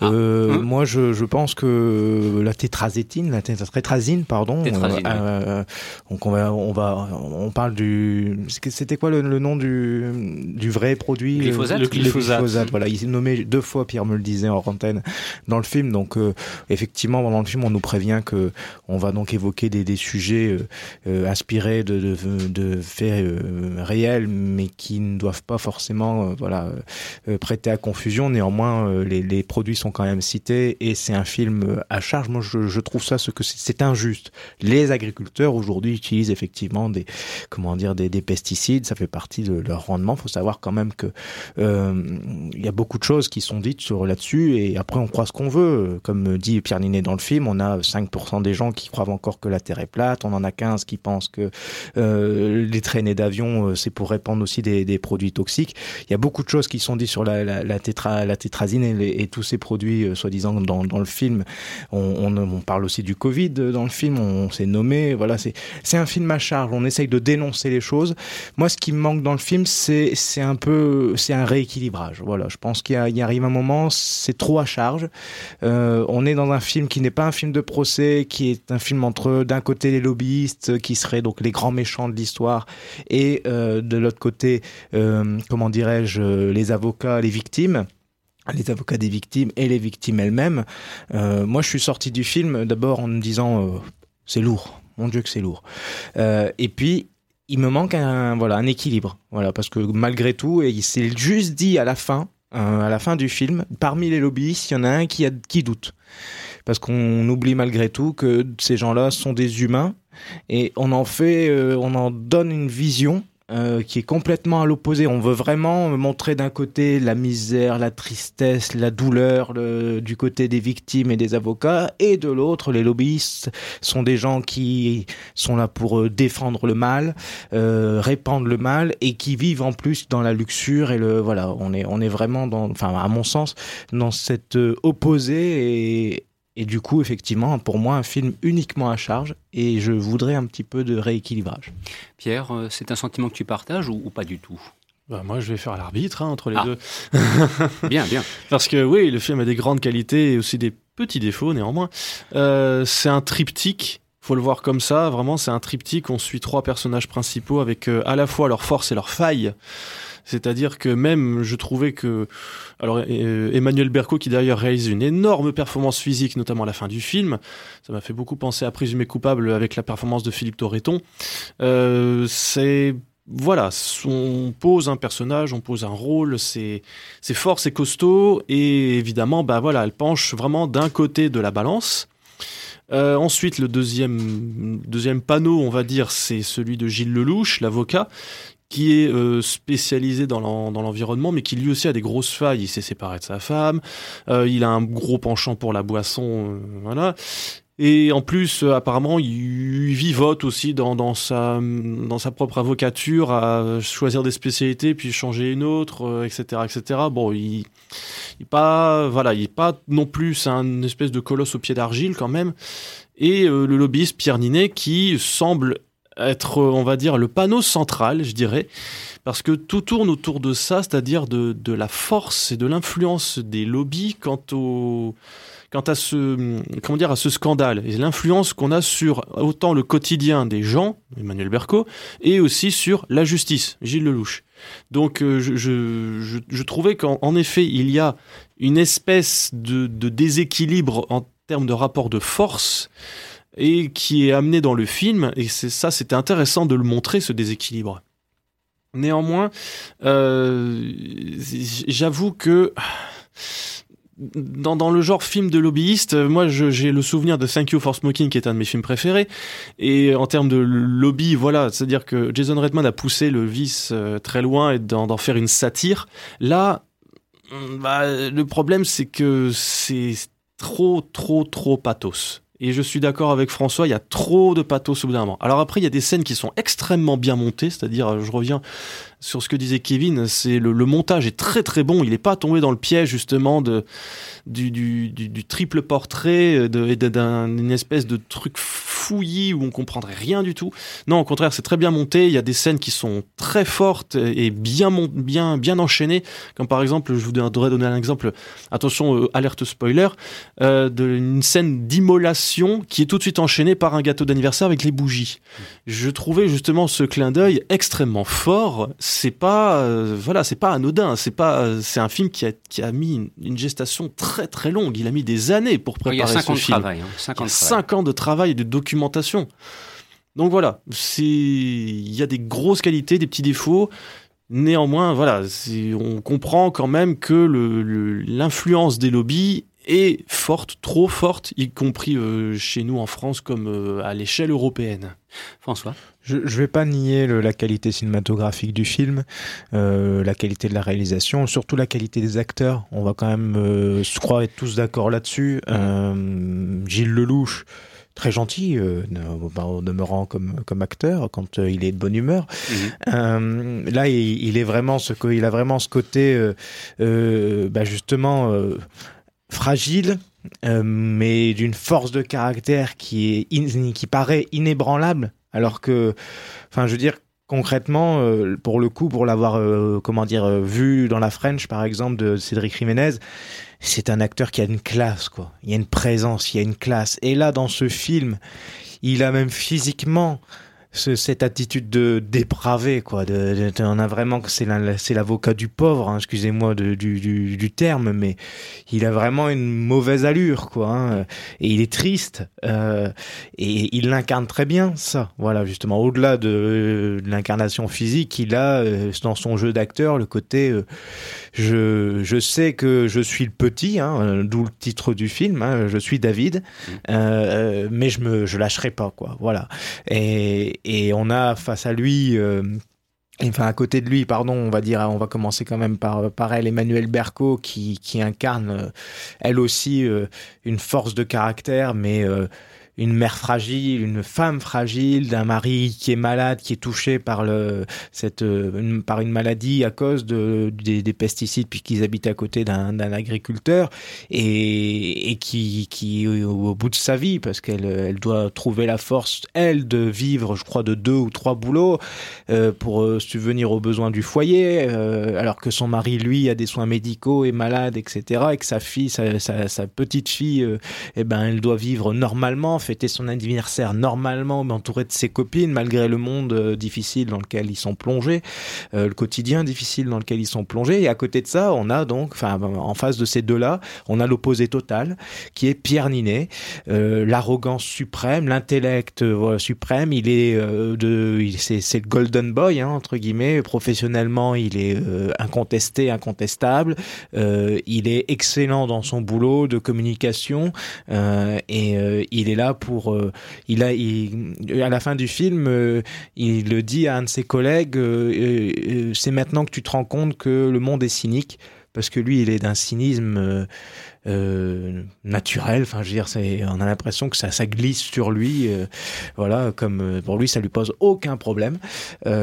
Ah. Euh, hein moi, je, je, pense que la tétrazétine, la tétrazine, pardon. Tétrazine, euh, donc on va, on va, on parle du. C'était quoi le, le, nom du, du vrai produit glyphosate. Le glyphosate. Voilà, il est nommé deux fois. Pierre me le disait en antenne dans le film. Donc euh, effectivement, dans le film, on nous prévient que on va donc évoquer des, des sujets euh, inspirés de, de, de faits réels, mais qui ne doivent pas forcément voilà, euh, prêté à confusion. Néanmoins, euh, les, produits sont quand même cités et c'est un film euh, à charge. Moi, je, trouve ça ce que c'est injuste. Les agriculteurs aujourd'hui utilisent effectivement des, comment dire, des, des, pesticides. Ça fait partie de leur rendement. Il faut savoir quand même que euh, il y a beaucoup de choses qui sont dites sur là-dessus et après on croit ce qu'on veut. Comme dit Pierre Ninet dans le film, on a 5% des gens qui croient encore que la Terre est plate. On en a 15 qui pensent que euh, les traînées d'avion c'est pour répandre aussi des, des produits toxiques. Il y a beaucoup beaucoup de choses qui sont dites sur la, tétra, la tétrazine et, tous ces produits, euh, soi-disant, dans, le film. On, parle aussi du Covid dans le film, on, s'est nommé. Voilà, c'est un film à charge. On essaye de dénoncer les choses. Moi, ce qui me manque dans le film, c'est un peu, c'est un rééquilibrage. Voilà, je pense qu'il arrive un moment, c'est trop à charge. Euh, on est dans un film qui n'est pas un film de procès, qui est un film entre d'un côté les lobbyistes, qui seraient donc les grands méchants de l'histoire, et euh, de l'autre côté, euh, comment dirais-je, euh, les avocats, les victimes les avocats des victimes et les victimes elles-mêmes. Euh, moi, je suis sorti du film d'abord en me disant euh, c'est lourd, mon Dieu que c'est lourd. Et puis il me manque un voilà un équilibre, voilà parce que malgré tout, et c'est juste dit à la fin, à la fin du film, parmi les lobbyistes, il y en a un qui doute, parce qu'on oublie malgré tout que ces gens-là sont des humains et on en fait, on en donne une vision euh, qui est complètement à l'opposé. On veut vraiment montrer d'un côté la misère, la tristesse, la douleur le, du côté des victimes et des avocats, et de l'autre, les lobbyistes sont des gens qui sont là pour euh, défendre le mal, euh, répandre le mal, et qui vivent en plus dans la luxure et le voilà. On est on est vraiment dans, enfin à mon sens, dans cette euh, opposé et et du coup, effectivement, pour moi, un film uniquement à charge, et je voudrais un petit peu de rééquilibrage. Pierre, euh, c'est un sentiment que tu partages ou, pas du tout? Bah moi, je vais faire l'arbitre hein, entre les ah. deux. bien, bien. Parce que oui, le film a des grandes qualités et aussi des petits défauts néanmoins. Euh, c'est un triptyque faut le voir comme ça, vraiment, c'est un triptyque. On suit trois personnages principaux avec euh, à la fois leurs forces et leurs failles. C'est-à-dire que même, je trouvais que, alors euh, Emmanuel Berco, qui d'ailleurs réalise une énorme performance physique, notamment à la fin du film, ça m'a fait beaucoup penser à Présumé coupable avec la performance de Philippe Torreton. Euh, c'est voilà, on pose un personnage, on pose un rôle, c'est fort, c'est costaud, et évidemment, bah voilà, elle penche vraiment d'un côté de la balance. Euh, ensuite, le deuxième, deuxième panneau, on va dire, c'est celui de Gilles Lelouch, l'avocat, qui est euh, spécialisé dans l'environnement, mais qui lui aussi a des grosses failles. Il s'est séparé de sa femme, euh, il a un gros penchant pour la boisson, euh, voilà. Et en plus, euh, apparemment, il, vivote aussi dans, sa, dans sa propre avocature à choisir des spécialités puis changer une autre, etc., euh, etc. Bon, il, il pas, voilà, pas non plus un espèce de colosse au pied d'argile quand même. Et euh, le lobbyiste Pierre Ninet qui semble être, on va dire, le panneau central, je dirais, parce que tout tourne autour de ça, c'est-à-dire de, de la force et de l'influence des lobbies quant au quant à ce, comment dire, à ce scandale et l'influence qu'on a sur autant le quotidien des gens, Emmanuel Berco, et aussi sur la justice, Gilles Lelouch. Donc euh, je, je, trouvais qu'en effet, il y a une espèce de, déséquilibre en termes de rapport de force et qui est amené dans le film, et ça, c'était intéressant de le montrer, ce déséquilibre. Néanmoins, euh, j'avoue que dans, le genre film de lobbyiste, euh, moi j'ai le souvenir de Thank You for Smoking qui est un de mes films préférés. Et en termes de lobby, voilà, c'est-à-dire que Jason Redman a poussé le vice euh, très loin et d'en faire une satire. Là, mm, bah, le problème c'est que c'est trop, trop, trop pathos. Et je suis d'accord avec François, il y a trop de pathos au bout d'un moment. Alors après, il y a des scènes qui sont extrêmement bien montées, c'est-à-dire, je reviens sur ce que disait Kevin, c'est le, le, montage est très très bon. Il n'est pas tombé dans le piège justement de du, triple portrait de, d'une espèce de truc fouillis où on comprendrait rien du tout. Non, au contraire, c'est très bien monté. Il y a des scènes qui sont très fortes et bien bien bien enchaînées. Comme par exemple, je voudrais donner un exemple. Attention, euh, alerte spoiler, euh, d'une scène d'immolation qui est tout de suite enchaînée par un gâteau d'anniversaire avec les bougies. Je trouvais justement ce clin d'œil extrêmement fort c'est pas euh, voilà c'est pas anodin c'est pas euh, c'est un film qui a, qui a mis une, gestation très très longue. Il a mis des années pour préparer il y a 5 ans de travail 5 ans, de travail. et de documentation. Donc voilà c'est il y a des grosses qualités des petits défauts. Néanmoins voilà on comprend quand même que l'influence des lobbies est forte, trop forte, y compris euh, chez nous en France comme à l'échelle européenne. François? Je ne vais pas nier le, la qualité cinématographique du film, euh, la qualité de la réalisation, surtout la qualité des acteurs. On va quand même, euh, je crois, être tous d'accord là-dessus. Euh, Gilles Lelouch, très gentil, euh, en demeurant comme, comme acteur quand euh, il est de bonne humeur. Mhm. là, il, il, est vraiment ce il a vraiment ce côté, bah justement fragile, mais d'une force de caractère qui est qui paraît inébranlable alors que, enfin, je veux dire, concrètement, euh, pour le coup, pour l'avoir, euh, comment dire, euh, vu dans la French, par exemple, de Cédric Jiménez, c'est un acteur qui a une classe, quoi. Il y a une présence, il y a une classe. Et là, dans ce film, il a même physiquement cette attitude de dépravé quoi de, on a vraiment que c'est l'avocat du pauvre hein, excusez-moi du, du, du, terme mais il a vraiment une mauvaise allure quoi hein, et il est triste euh, et il l'incarne très bien ça voilà justement au-delà de, l'incarnation physique il a euh, dans son jeu d'acteur le côté euh, je je sais que je suis le petit hein, d'où le titre du film je suis David mmh. euh, mais je me je lâcherai pas quoi voilà et et on a face à lui euh, Enfin, à côté de lui, pardon, on va dire, on va commencer quand même par, elle, Emmanuel Berco, qui, qui incarne, euh, elle aussi, euh, une force de caractère, mais une mère fragile, une femme fragile, d'un mari qui est malade, qui est touché par le cette une, par une maladie à cause de des, des pesticides puisqu'ils habitent à côté d'un agriculteur et, et qui qui au, bout de sa vie parce qu'elle elle doit trouver la force elle de vivre je crois de deux ou trois boulots euh, pour euh, subvenir aux besoins du foyer euh, alors que son mari lui a des soins médicaux est malade etc et que sa fille sa, sa, sa petite fille euh, eh ben elle doit vivre normalement fêter son anniversaire normalement, entouré de ses copines, malgré le monde euh, difficile dans lequel ils sont plongés, euh, le quotidien difficile dans lequel ils sont plongés. Et à côté de ça, on a donc, enfin, en face de ces deux-là, on a l'opposé total, qui est Pierre Ninet, euh, l'arrogance suprême, l'intellect suprême. Il est de, c'est le golden boy hein, entre guillemets. Professionnellement, il est incontesté, incontestable. il est excellent dans son boulot de communication et il est là pour euh, il a à la fin du film euh, il le dit à un de ses collègues euh, c'est maintenant que tu te rends compte que le monde est cynique parce que lui il est d'un cynisme euh, naturel. Enfin, je veux dire, on a l'impression que ça, glisse sur lui. Euh, voilà, comme euh, pour lui, ça lui pose aucun problème.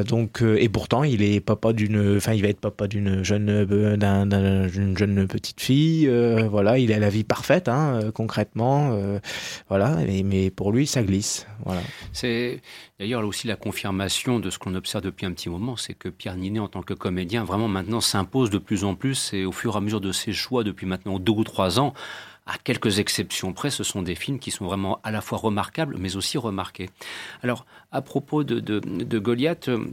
Donc, et pourtant, il est papa d'une, enfin, il va être papa d'une jeune, d'un, d'une jeune petite fille. voilà, il a la vie parfaite, hein, concrètement. voilà, mais, mais pour lui, ça glisse. Voilà. C'est d'ailleurs là aussi la confirmation de ce qu'on observe depuis un petit moment, c'est que Pierre Ninet, en tant que comédien, vraiment maintenant s'impose de plus en plus et au fur et à mesure de ses choix depuis maintenant deux ou trois ans, à quelques exceptions près, ce sont des films qui sont vraiment à la fois remarquables, mais aussi remarqués. Alors, à propos de, de, Goliath, euh,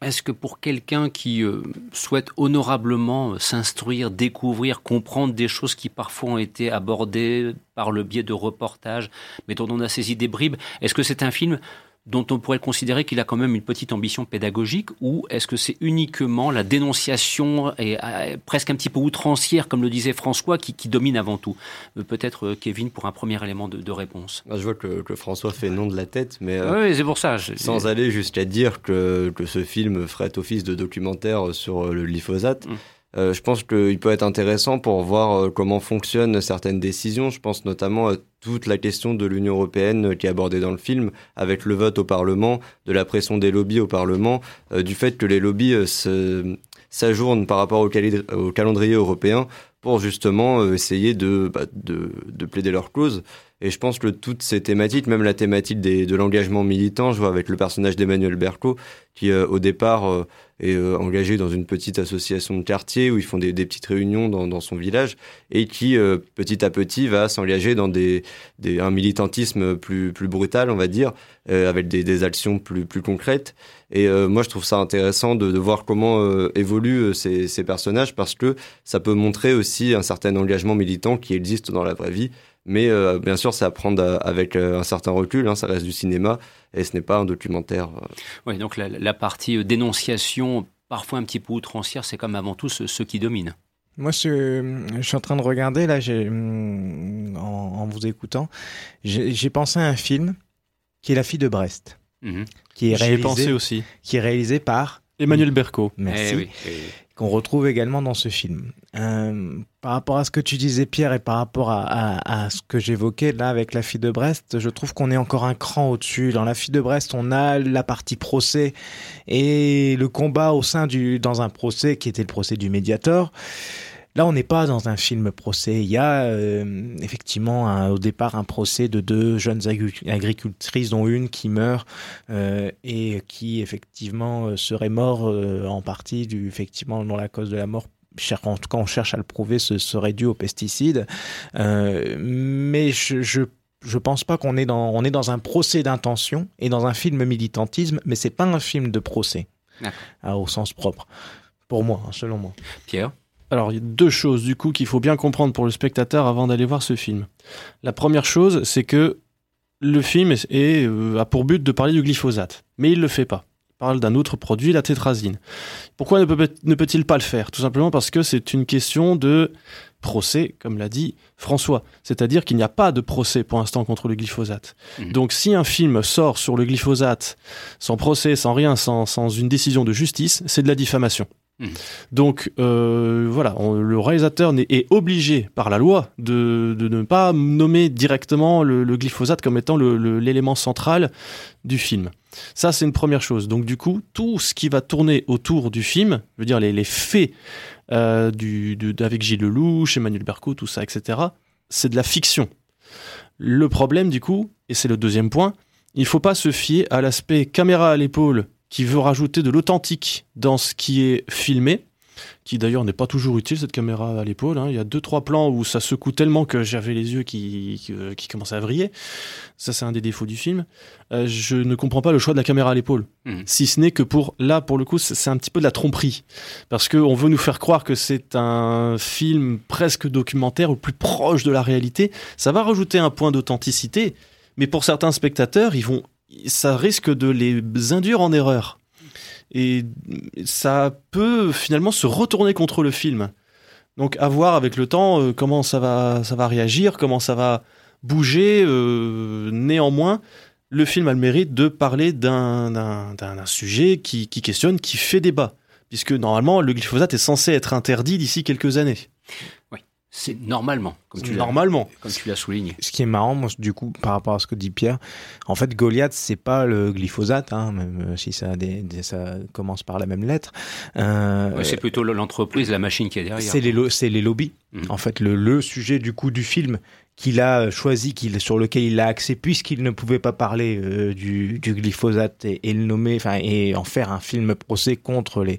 est-ce que pour quelqu'un qui euh, souhaite honorablement s'instruire, découvrir, comprendre des choses qui parfois ont été abordées par le biais de reportages, mais dont on a saisi des bribes, est-ce que c'est un film dont on pourrait considérer qu'il a quand même une petite ambition pédagogique ou est-ce que c'est uniquement la dénonciation et euh, presque un petit peu outrancière, comme le disait François, qui, domine avant tout? Euh, Peut-être euh, Kevin pour un premier élément de, réponse. Je vois que, François fait nom de la tête, mais oui, c'est pour ça. Sans aller jusqu'à dire que, ce film ferait office de documentaire sur le glyphosate. Hum. Euh, je pense qu'il peut être intéressant pour voir euh, comment fonctionnent certaines décisions. Je pense notamment à toute la question de l'Union européenne qui est abordée dans le film, avec le vote au Parlement, de la pression des lobbies au Parlement, euh, du fait que les lobbies s'ajournent par rapport au, calendrier européen pour justement essayer bah, de, de, plaider leur cause. Et je pense que toutes ces thématiques, même la thématique de l'engagement militant, je vois avec le personnage d'Emmanuel Berco, qui au départ est euh, engagé dans une petite association de quartier où ils font des, petites réunions dans, son village et qui euh, petit à petit va s'engager dans un militantisme plus, brutal, on va dire, euh, avec des, actions plus, concrètes. Et moi, je trouve ça intéressant de, voir comment évoluent ces personnages parce que ça peut montrer aussi un certain engagement militant qui existe dans la vraie vie. Mais bien sûr, c'est à prendre avec un certain recul, hein, ça reste du cinéma et ce n'est pas un documentaire. Euh. Oui, donc la, partie euh, dénonciation, parfois un petit peu outrancière, c'est comme avant tout ce, qui domine. Moi, je, je, suis en train de regarder, là, mm, en, en, vous écoutant, j'ai pensé à un film qui est La fille de Brest. Mhm. Qui est réalisé, pensé aussi. Qui est réalisé par Emmanuel Berco. Merci. Eh eh qu'on retrouve également dans ce film. Euh, par rapport à ce que tu disais Pierre et par rapport à, ce que j'évoquais là avec la fille de Brest, je trouve qu'on est encore un cran au-dessus. Dans la fille de Brest, on a la partie procès et le combat au sein du dans un procès qui était le procès du médiateur. Là, on n'est pas dans un film procès. Il y a euh, effectivement au départ un procès de deux jeunes agricultrices, dont une qui meurt euh, et qui effectivement euh, serait mort en partie du effectivement dont la cause de la mort en tout cas on cherche à le prouver, ce serait dû aux pesticides. mais je, je je pense pas qu'on est dans on est dans un procès d'intention et dans un film militantisme, mais c'est pas un film de procès au sens propre pour moi, hein, selon moi. Pierre? Alors, il y a deux choses du coup qu'il faut bien comprendre pour le spectateur avant d'aller voir ce film. La première chose, c'est que le film est, euh, a pour but de parler du glyphosate, mais il ne le fait pas. Il parle d'un autre produit, la tétrazine. Pourquoi ne, peut, il pas le faire? Tout simplement parce que c'est une question de procès, comme l'a dit François. C'est-à-dire qu'il n'y a pas de procès pour l'instant contre le glyphosate. Mmh. Donc si un film sort sur le glyphosate sans procès, sans rien, sans une décision de justice, c'est de la diffamation. Hmm. Donc euh, voilà, le réalisateur est, obligé par la loi de, ne pas nommer directement le, glyphosate comme étant l'élément central du film. Ça, c'est une première chose. Donc du coup, tout ce qui va tourner autour du film, je veux dire les, faits euh, avec Gilles Lelouch, Emmanuel Berco, tout ça, etc., c'est de la fiction. Le problème, du coup, et c'est le deuxième point, il ne faut pas se fier à l'aspect caméra à l'épaule qui veut rajouter de l'authentique dans ce qui est filmé, qui d'ailleurs n'est pas toujours utile cette caméra à l'épaule. Hein. Il y a deux trois plans où ça secoue tellement que j'avais les yeux qui, qui, euh, commençaient à vriller. Ça c'est un des défauts du film. Euh, je ne comprends pas le choix de la caméra à l'épaule, mmh. si ce n'est que pour là pour le coup c'est un petit peu de la tromperie parce que on veut nous faire croire que c'est un film presque documentaire ou plus proche de la réalité. Ça va rajouter un point d'authenticité, mais pour certains spectateurs ils vont ça risque de les induire en erreur. Et ça peut finalement se retourner contre le film. Donc à voir avec le temps euh, comment ça va, ça va réagir, comment ça va bouger. Euh, néanmoins, le film a le mérite de parler d'un sujet qui, qui questionne, qui fait débat. Puisque normalement, le glyphosate est censé être interdit d'ici quelques années. Oui, c'est normalement. Comme tu Normalement. Comme tu l'as souligné. Ce qui est marrant, moi, du coup, par rapport à ce que dit Pierre, en fait, Goliath, c'est pas le glyphosate, hein, même si ça, des, ça commence par la même lettre. Euh, c'est plutôt l'entreprise, la machine qui est derrière. C'est les, les lobbies. Mmh. En fait, le, le sujet du coup du film, qu'il a choisi, qu'il sur lequel il l'a axé, puisqu'il ne pouvait pas parler euh, du, du, glyphosate et, et, le nommer, enfin et en faire un film procès contre les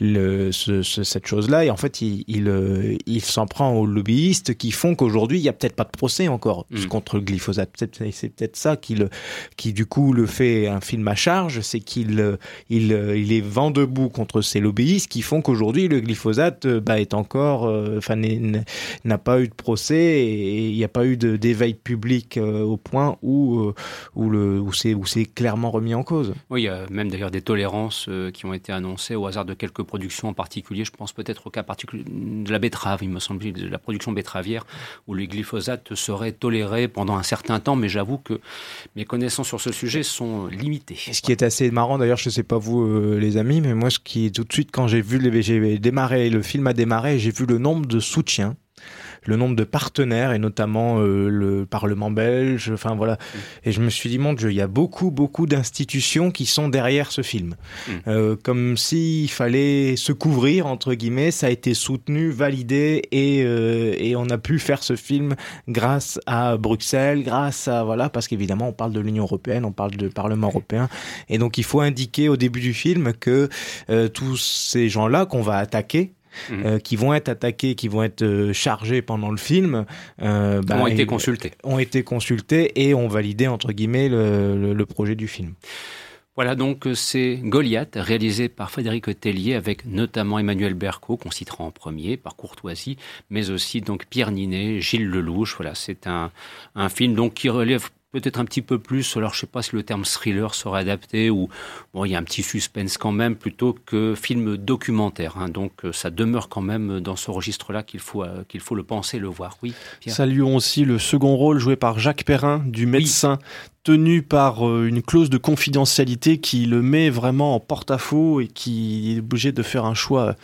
le, ce, ce, cette chose-là. Et en fait, il il, euh, il s'en prend aux lobbyistes qui font qu'aujourd'hui il y a peut-être pas de procès encore mm. contre le glyphosate. C'est peut-être ça qui le qui du coup le fait un film à charge, c'est qu'il il il est vent debout contre ces lobbyistes qui font qu'aujourd'hui le glyphosate bah, est encore, euh, enfin n'a pas eu de procès et il n'y a pas eu d'éveil public euh, au point où, euh, où, le, où c'est, clairement remis en cause. Oui, il y a même d'ailleurs des tolérances euh, qui ont été annoncées au hasard de quelques productions en particulier. Je pense peut-être au cas particulier de la betterave, il me semble, de la production betteravière, où le glyphosate serait toléré pendant un certain temps, mais j'avoue que mes connaissances sur ce sujet sont limitées. Ce qui est assez marrant, d'ailleurs, je ne sais pas vous, les amis, mais moi, ce qui tout de suite, quand j'ai vu les, j'ai démarré, le film a démarré, j'ai vu le nombre de soutiens le nombre de partenaires et notamment euh, le Parlement belge. Enfin voilà. Mm. Et je me suis dit mon Dieu, il y a beaucoup beaucoup d'institutions qui sont derrière ce film, mm. euh, comme s'il fallait se couvrir entre guillemets. Ça a été soutenu, validé et euh, et on a pu faire ce film grâce à Bruxelles, grâce à voilà parce qu'évidemment on parle de l'Union européenne, on parle de Parlement européen et donc il faut indiquer au début du film que euh, tous ces gens-là qu'on va attaquer Mhm. Euh, qui vont être attaqués, qui vont être euh, chargés pendant le film, euh, bah, ont été consultés. Ont été consultés et ont validé entre guillemets le, le, projet du film. Voilà donc c'est Goliath, réalisé par Frédéric Tellier avec notamment Emmanuel Berco, qu'on citera en premier par courtoisie, mais aussi donc Pierre Ninet, Gilles Lelouch. Voilà, c'est un, un film donc qui relève peut-être un petit peu plus, alors je sais pas si le terme thriller serait adapté, ou bon, il y a un petit suspense quand même, plutôt que film documentaire. Hein. donc euh, ça demeure quand même dans ce registre-là qu'il faut, euh, qu'il faut le penser, le voir. Oui. Saluons aussi le second rôle joué par Jacques Perrin, du médecin. tenu par euh, une clause de confidentialité qui le met vraiment en porte-à-faux et qui est obligé de faire un choix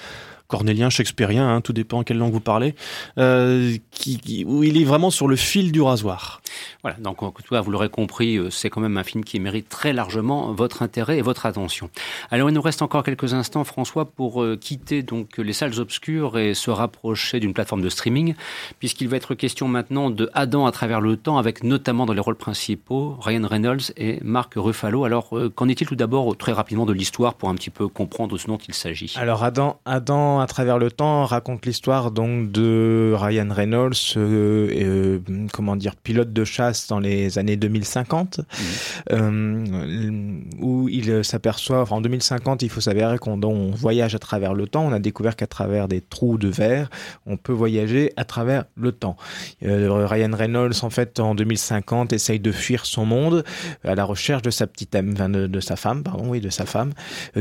cornélien, shakespearien, hein, tout dépend quelle langue vous parlez, euh, qui, où il est vraiment sur le fil du rasoir. Voilà, donc vous l'aurez compris, euh, c'est quand même un film qui mérite très largement votre intérêt et votre attention. Alors il nous reste encore quelques instants, François, pour euh, quitter donc les salles obscures et se rapprocher d'une plateforme de streaming, puisqu'il va être question maintenant de Adam à travers le temps, avec notamment dans les rôles principaux Ryan Reynolds et Mark Ruffalo. Alors qu'en est-il tout d'abord très rapidement de l'histoire pour un petit peu comprendre ce dont il s'agit? Alors Adam, Adam à travers le temps raconte l'histoire donc de Ryan Reynolds, euh, euh, comment dire, pilote de chasse dans les années 2050, mhm. euh, où il s'aperçoit, en 2050, il faut s'avérer qu'on on voyage à travers le temps. On a découvert qu'à travers des trous de verre, on peut voyager à travers le temps. Ryan Reynolds, en fait, en 2050, essaye de fuir son monde à la recherche de sa petite de, de, sa femme, pardon, oui, de sa femme,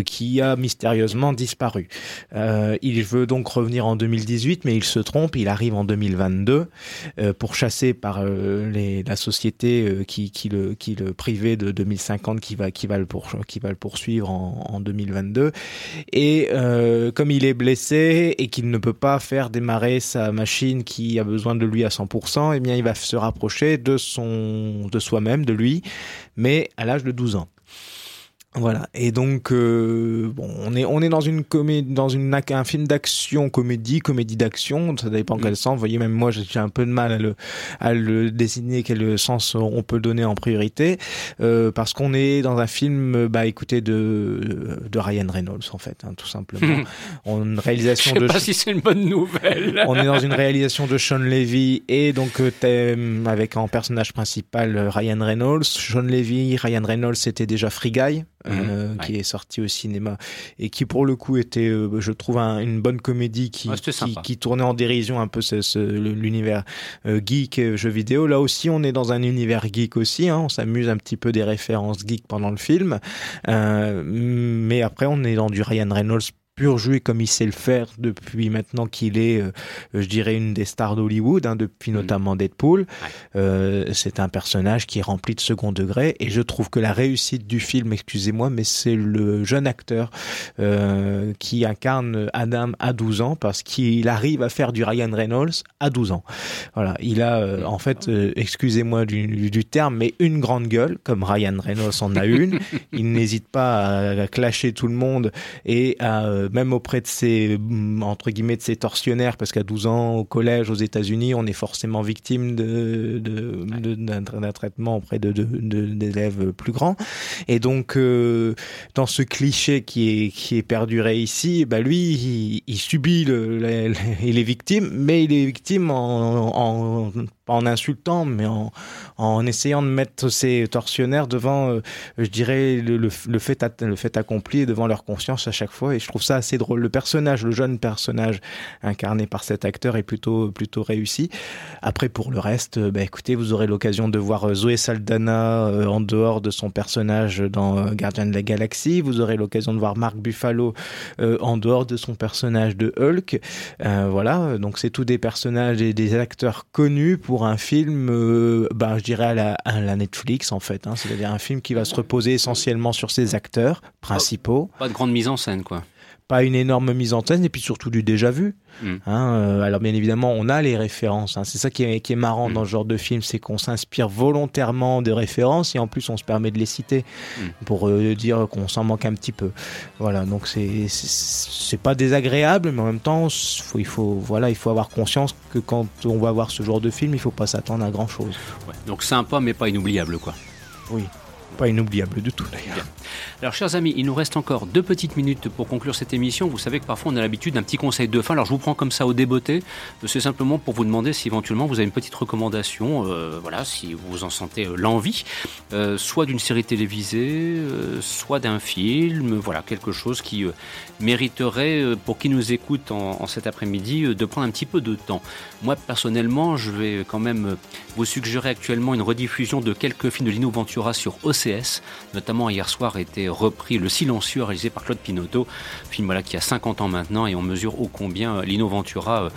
qui a mystérieusement disparu. Il veut donc revenir en 2018, mais il se trompe. Il arrive en 2022 euh, pour chasser par euh, la société euh, qui, le, privé de 2050 qui va, le, poursuivre en, en 2022. Et comme il est blessé et qu'il ne peut pas faire démarrer sa machine qui a besoin de lui à 100%, eh bien il va se rapprocher de soi-même, de lui, mais à l'âge de 12 ans. Voilà. Et donc, euh, bon, on est on est dans une comédie, dans une un film d'action, comédie, comédie d'action. Ça dépend quel mm. sens. Vous voyez, même moi, j'ai un peu de mal à le à le désigner quel sens on peut donner en priorité, euh, parce qu'on est dans un film, bah, écoutez, de de Ryan Reynolds en fait, hein, tout simplement. on une réalisation Je sais pas si c'est une bonne nouvelle. on est dans une réalisation de Sean Levy et donc euh, thème avec en personnage principal euh, Ryan Reynolds. Sean Levy, Ryan Reynolds, c'était déjà Free Guy. Euh, mhm. qui est sorti au cinéma et qui pour le coup était, euh, je trouve, une bonne comédie qui, qui, tournait en dérision un peu ce, l'univers euh, geek jeux vidéo. Là aussi, on est dans un univers geek aussi. Hein, on s'amuse un petit peu des références geek pendant le film, mais après, on est dans du Ryan Reynolds pur jus comme il sait le faire depuis maintenant qu'il est, euh, je dirais, une des stars d'Hollywood, hein, depuis mm. notamment Deadpool. Euh, c'est un personnage qui est rempli de second degré et je trouve que la réussite du film, excusez-moi, mais c'est le jeune acteur euh, qui incarne Adam à 12 ans parce qu'il arrive à faire du Ryan Reynolds à 12 ans. Voilà, il a en fait, excusez-moi du, du, terme, mais une grande gueule comme Ryan Reynolds en a une. il n'hésite pas à, à clasher tout le monde et à euh, même auprès de ces mm, entre guillemets de ces tortionnaires, parce qu'à 12 ans au collège aux États-Unis, on est forcément victime de, d'un traitement auprès de, d'élèves plus grands. Et donc euh, dans ce cliché qui est qui est perduré ici, bah lui, il, subit le, il est victime, mais il est victime en, en pas en insultant, mais en, en essayant de mettre ces tortionnaires devant, euh, je dirais, le, le, fait, le fait accompli devant leur conscience à chaque fois. Et je trouve ça assez drôle. Le personnage, le jeune personnage incarné par cet acteur est plutôt, plutôt réussi. Après, pour le reste, bah, écoutez, vous aurez l'occasion de voir euh, Zoé Saldana euh, en dehors de son personnage dans Gardien de la Galaxie. Vous aurez l'occasion de voir Mark Buffalo en dehors de son personnage de Hulk. voilà, donc c'est tous des personnages et des acteurs connus pour un film, euh, ben, je dirais à la, à la Netflix en fait. Hein, C'est-à-dire un film qui va se reposer essentiellement sur ses acteurs principaux. Pas de grande mise en scène, quoi pas une énorme mise en scène et puis surtout du déjà vu. Mm. Hein, euh, alors bien évidemment, on a les références. Hein. C'est ça qui est, qui est marrant mm. dans ce genre de film, c'est qu'on s'inspire volontairement de références et en plus on se permet de les citer mm. pour euh, dire qu'on s'en manque un petit peu. Voilà, donc c'est c'est pas désagréable, mais en même temps, faut, il faut voilà, il faut avoir conscience que quand on va voir ce genre de film, il faut pas s'attendre à grand chose. Ouais, donc sympa mais pas inoubliable quoi. Oui. Pas inoubliable du tout d'ailleurs. Alors chers amis, il nous reste encore deux petites minutes pour conclure cette émission. Vous savez que parfois on a l'habitude d'un petit conseil de fin. Alors je vous prends comme ça au débeauté. C'est simplement pour vous demander si éventuellement vous avez une petite recommandation, euh, voilà, si vous en sentez euh, l'envie, euh, soit d'une série télévisée, soit d'un film, voilà, quelque chose qui mériterait, pour qui nous écoute en cet après-midi, de prendre un petit peu de temps. Moi personnellement, je vais quand même vous suggérer actuellement une rediffusion de quelques films de Lino Ventura sur OCS, notamment hier soir était repris Le Silencieux réalisé par Claude Pinotto, film voilà, qui a 50 ans maintenant et on mesure ô combien euh, Lino Ventura... Euh,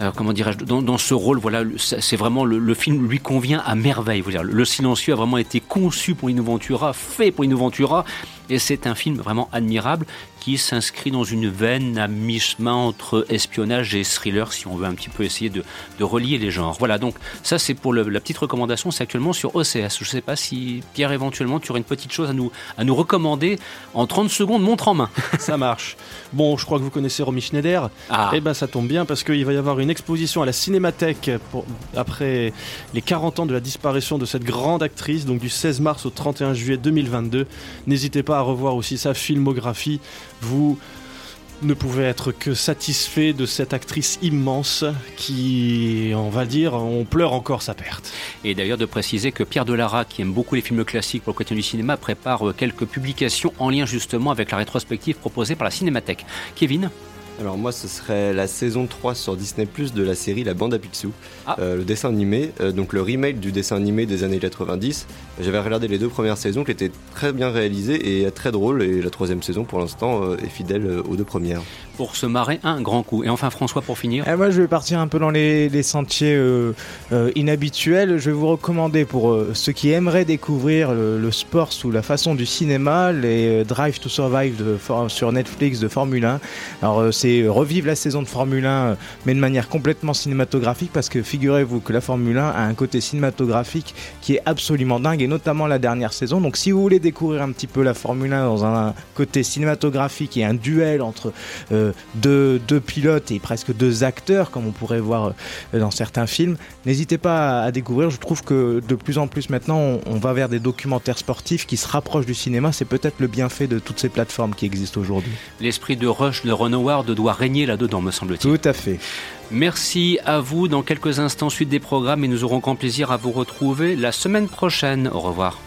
euh, comment dirais-je, dans, ce rôle, voilà, c'est vraiment le, film lui convient à merveille. Dire, le silencieux a vraiment été conçu pour Lino Ventura, fait pour Lino Ventura, et c'est un film vraiment admirable qui s'inscrit dans une veine à mi-chemin entre espionnage et thriller, si on veut un petit peu essayer de, relier les genres. Voilà, donc ça c'est pour la petite recommandation, c'est actuellement sur OCS. Je ne sais pas si Pierre, éventuellement, tu aurais une petite chose à nous, à nous recommander en 30 secondes, montre en main. Ça marche. Bon, je crois que vous connaissez Romy Schneider. Ah. Eh ben ça tombe bien parce qu'il va y avoir une exposition à la Cinémathèque pour, après les 40 ans de la disparition de cette grande actrice, donc du 16 mars au 31 juillet 2022. N'hésitez pas à revoir aussi sa filmographie vous ne pouvez être que satisfait de cette actrice immense qui, on va dire, on pleure encore sa perte. Et d'ailleurs de préciser que Pierre Delara, qui aime beaucoup les films classiques pour le quotidien du cinéma, prépare quelques publications en lien justement avec la rétrospective proposée par la Cinémathèque. Kevin? Alors moi ce serait la saison 3 sur Disney Plus de la série La Bande à Picsou, ah. euh, le dessin animé, euh, donc le remake du dessin animé des années 90. J'avais regardé les deux premières saisons qui étaient très bien réalisées et très drôles et la troisième saison pour l'instant euh, est fidèle aux deux premières pour se marrer un grand coup. Et enfin François pour finir. Eh, moi je vais partir un peu dans les, sentiers euh, euh, inhabituels. Je vais vous recommander pour euh, ceux qui aimeraient découvrir le, sport sous la façon du cinéma, les Drive to Survive sur Netflix de Formule 1. Alors c'est revivre la saison de Formule 1 mais de manière complètement cinématographique parce que figurez-vous que la Formule 1 a un côté cinématographique qui est absolument dingue et notamment la dernière saison. Donc si vous voulez découvrir un petit peu la Formule 1 dans un côté cinématographique et un duel entre deux, pilotes et presque deux acteurs, comme on pourrait voir euh, dans certains films. N'hésitez pas à, découvrir. Je trouve que de plus en plus maintenant, on, va vers des documentaires sportifs qui se rapprochent du cinéma. C'est peut-être le bienfait de toutes ces plateformes qui existent aujourd'hui. L'esprit de rush de Ron Howard doit régner là-dedans, me semble-t-il. Tout à fait. Merci à vous. Dans quelques instants, suite des programmes, et nous aurons grand plaisir à vous retrouver la semaine prochaine. Au revoir.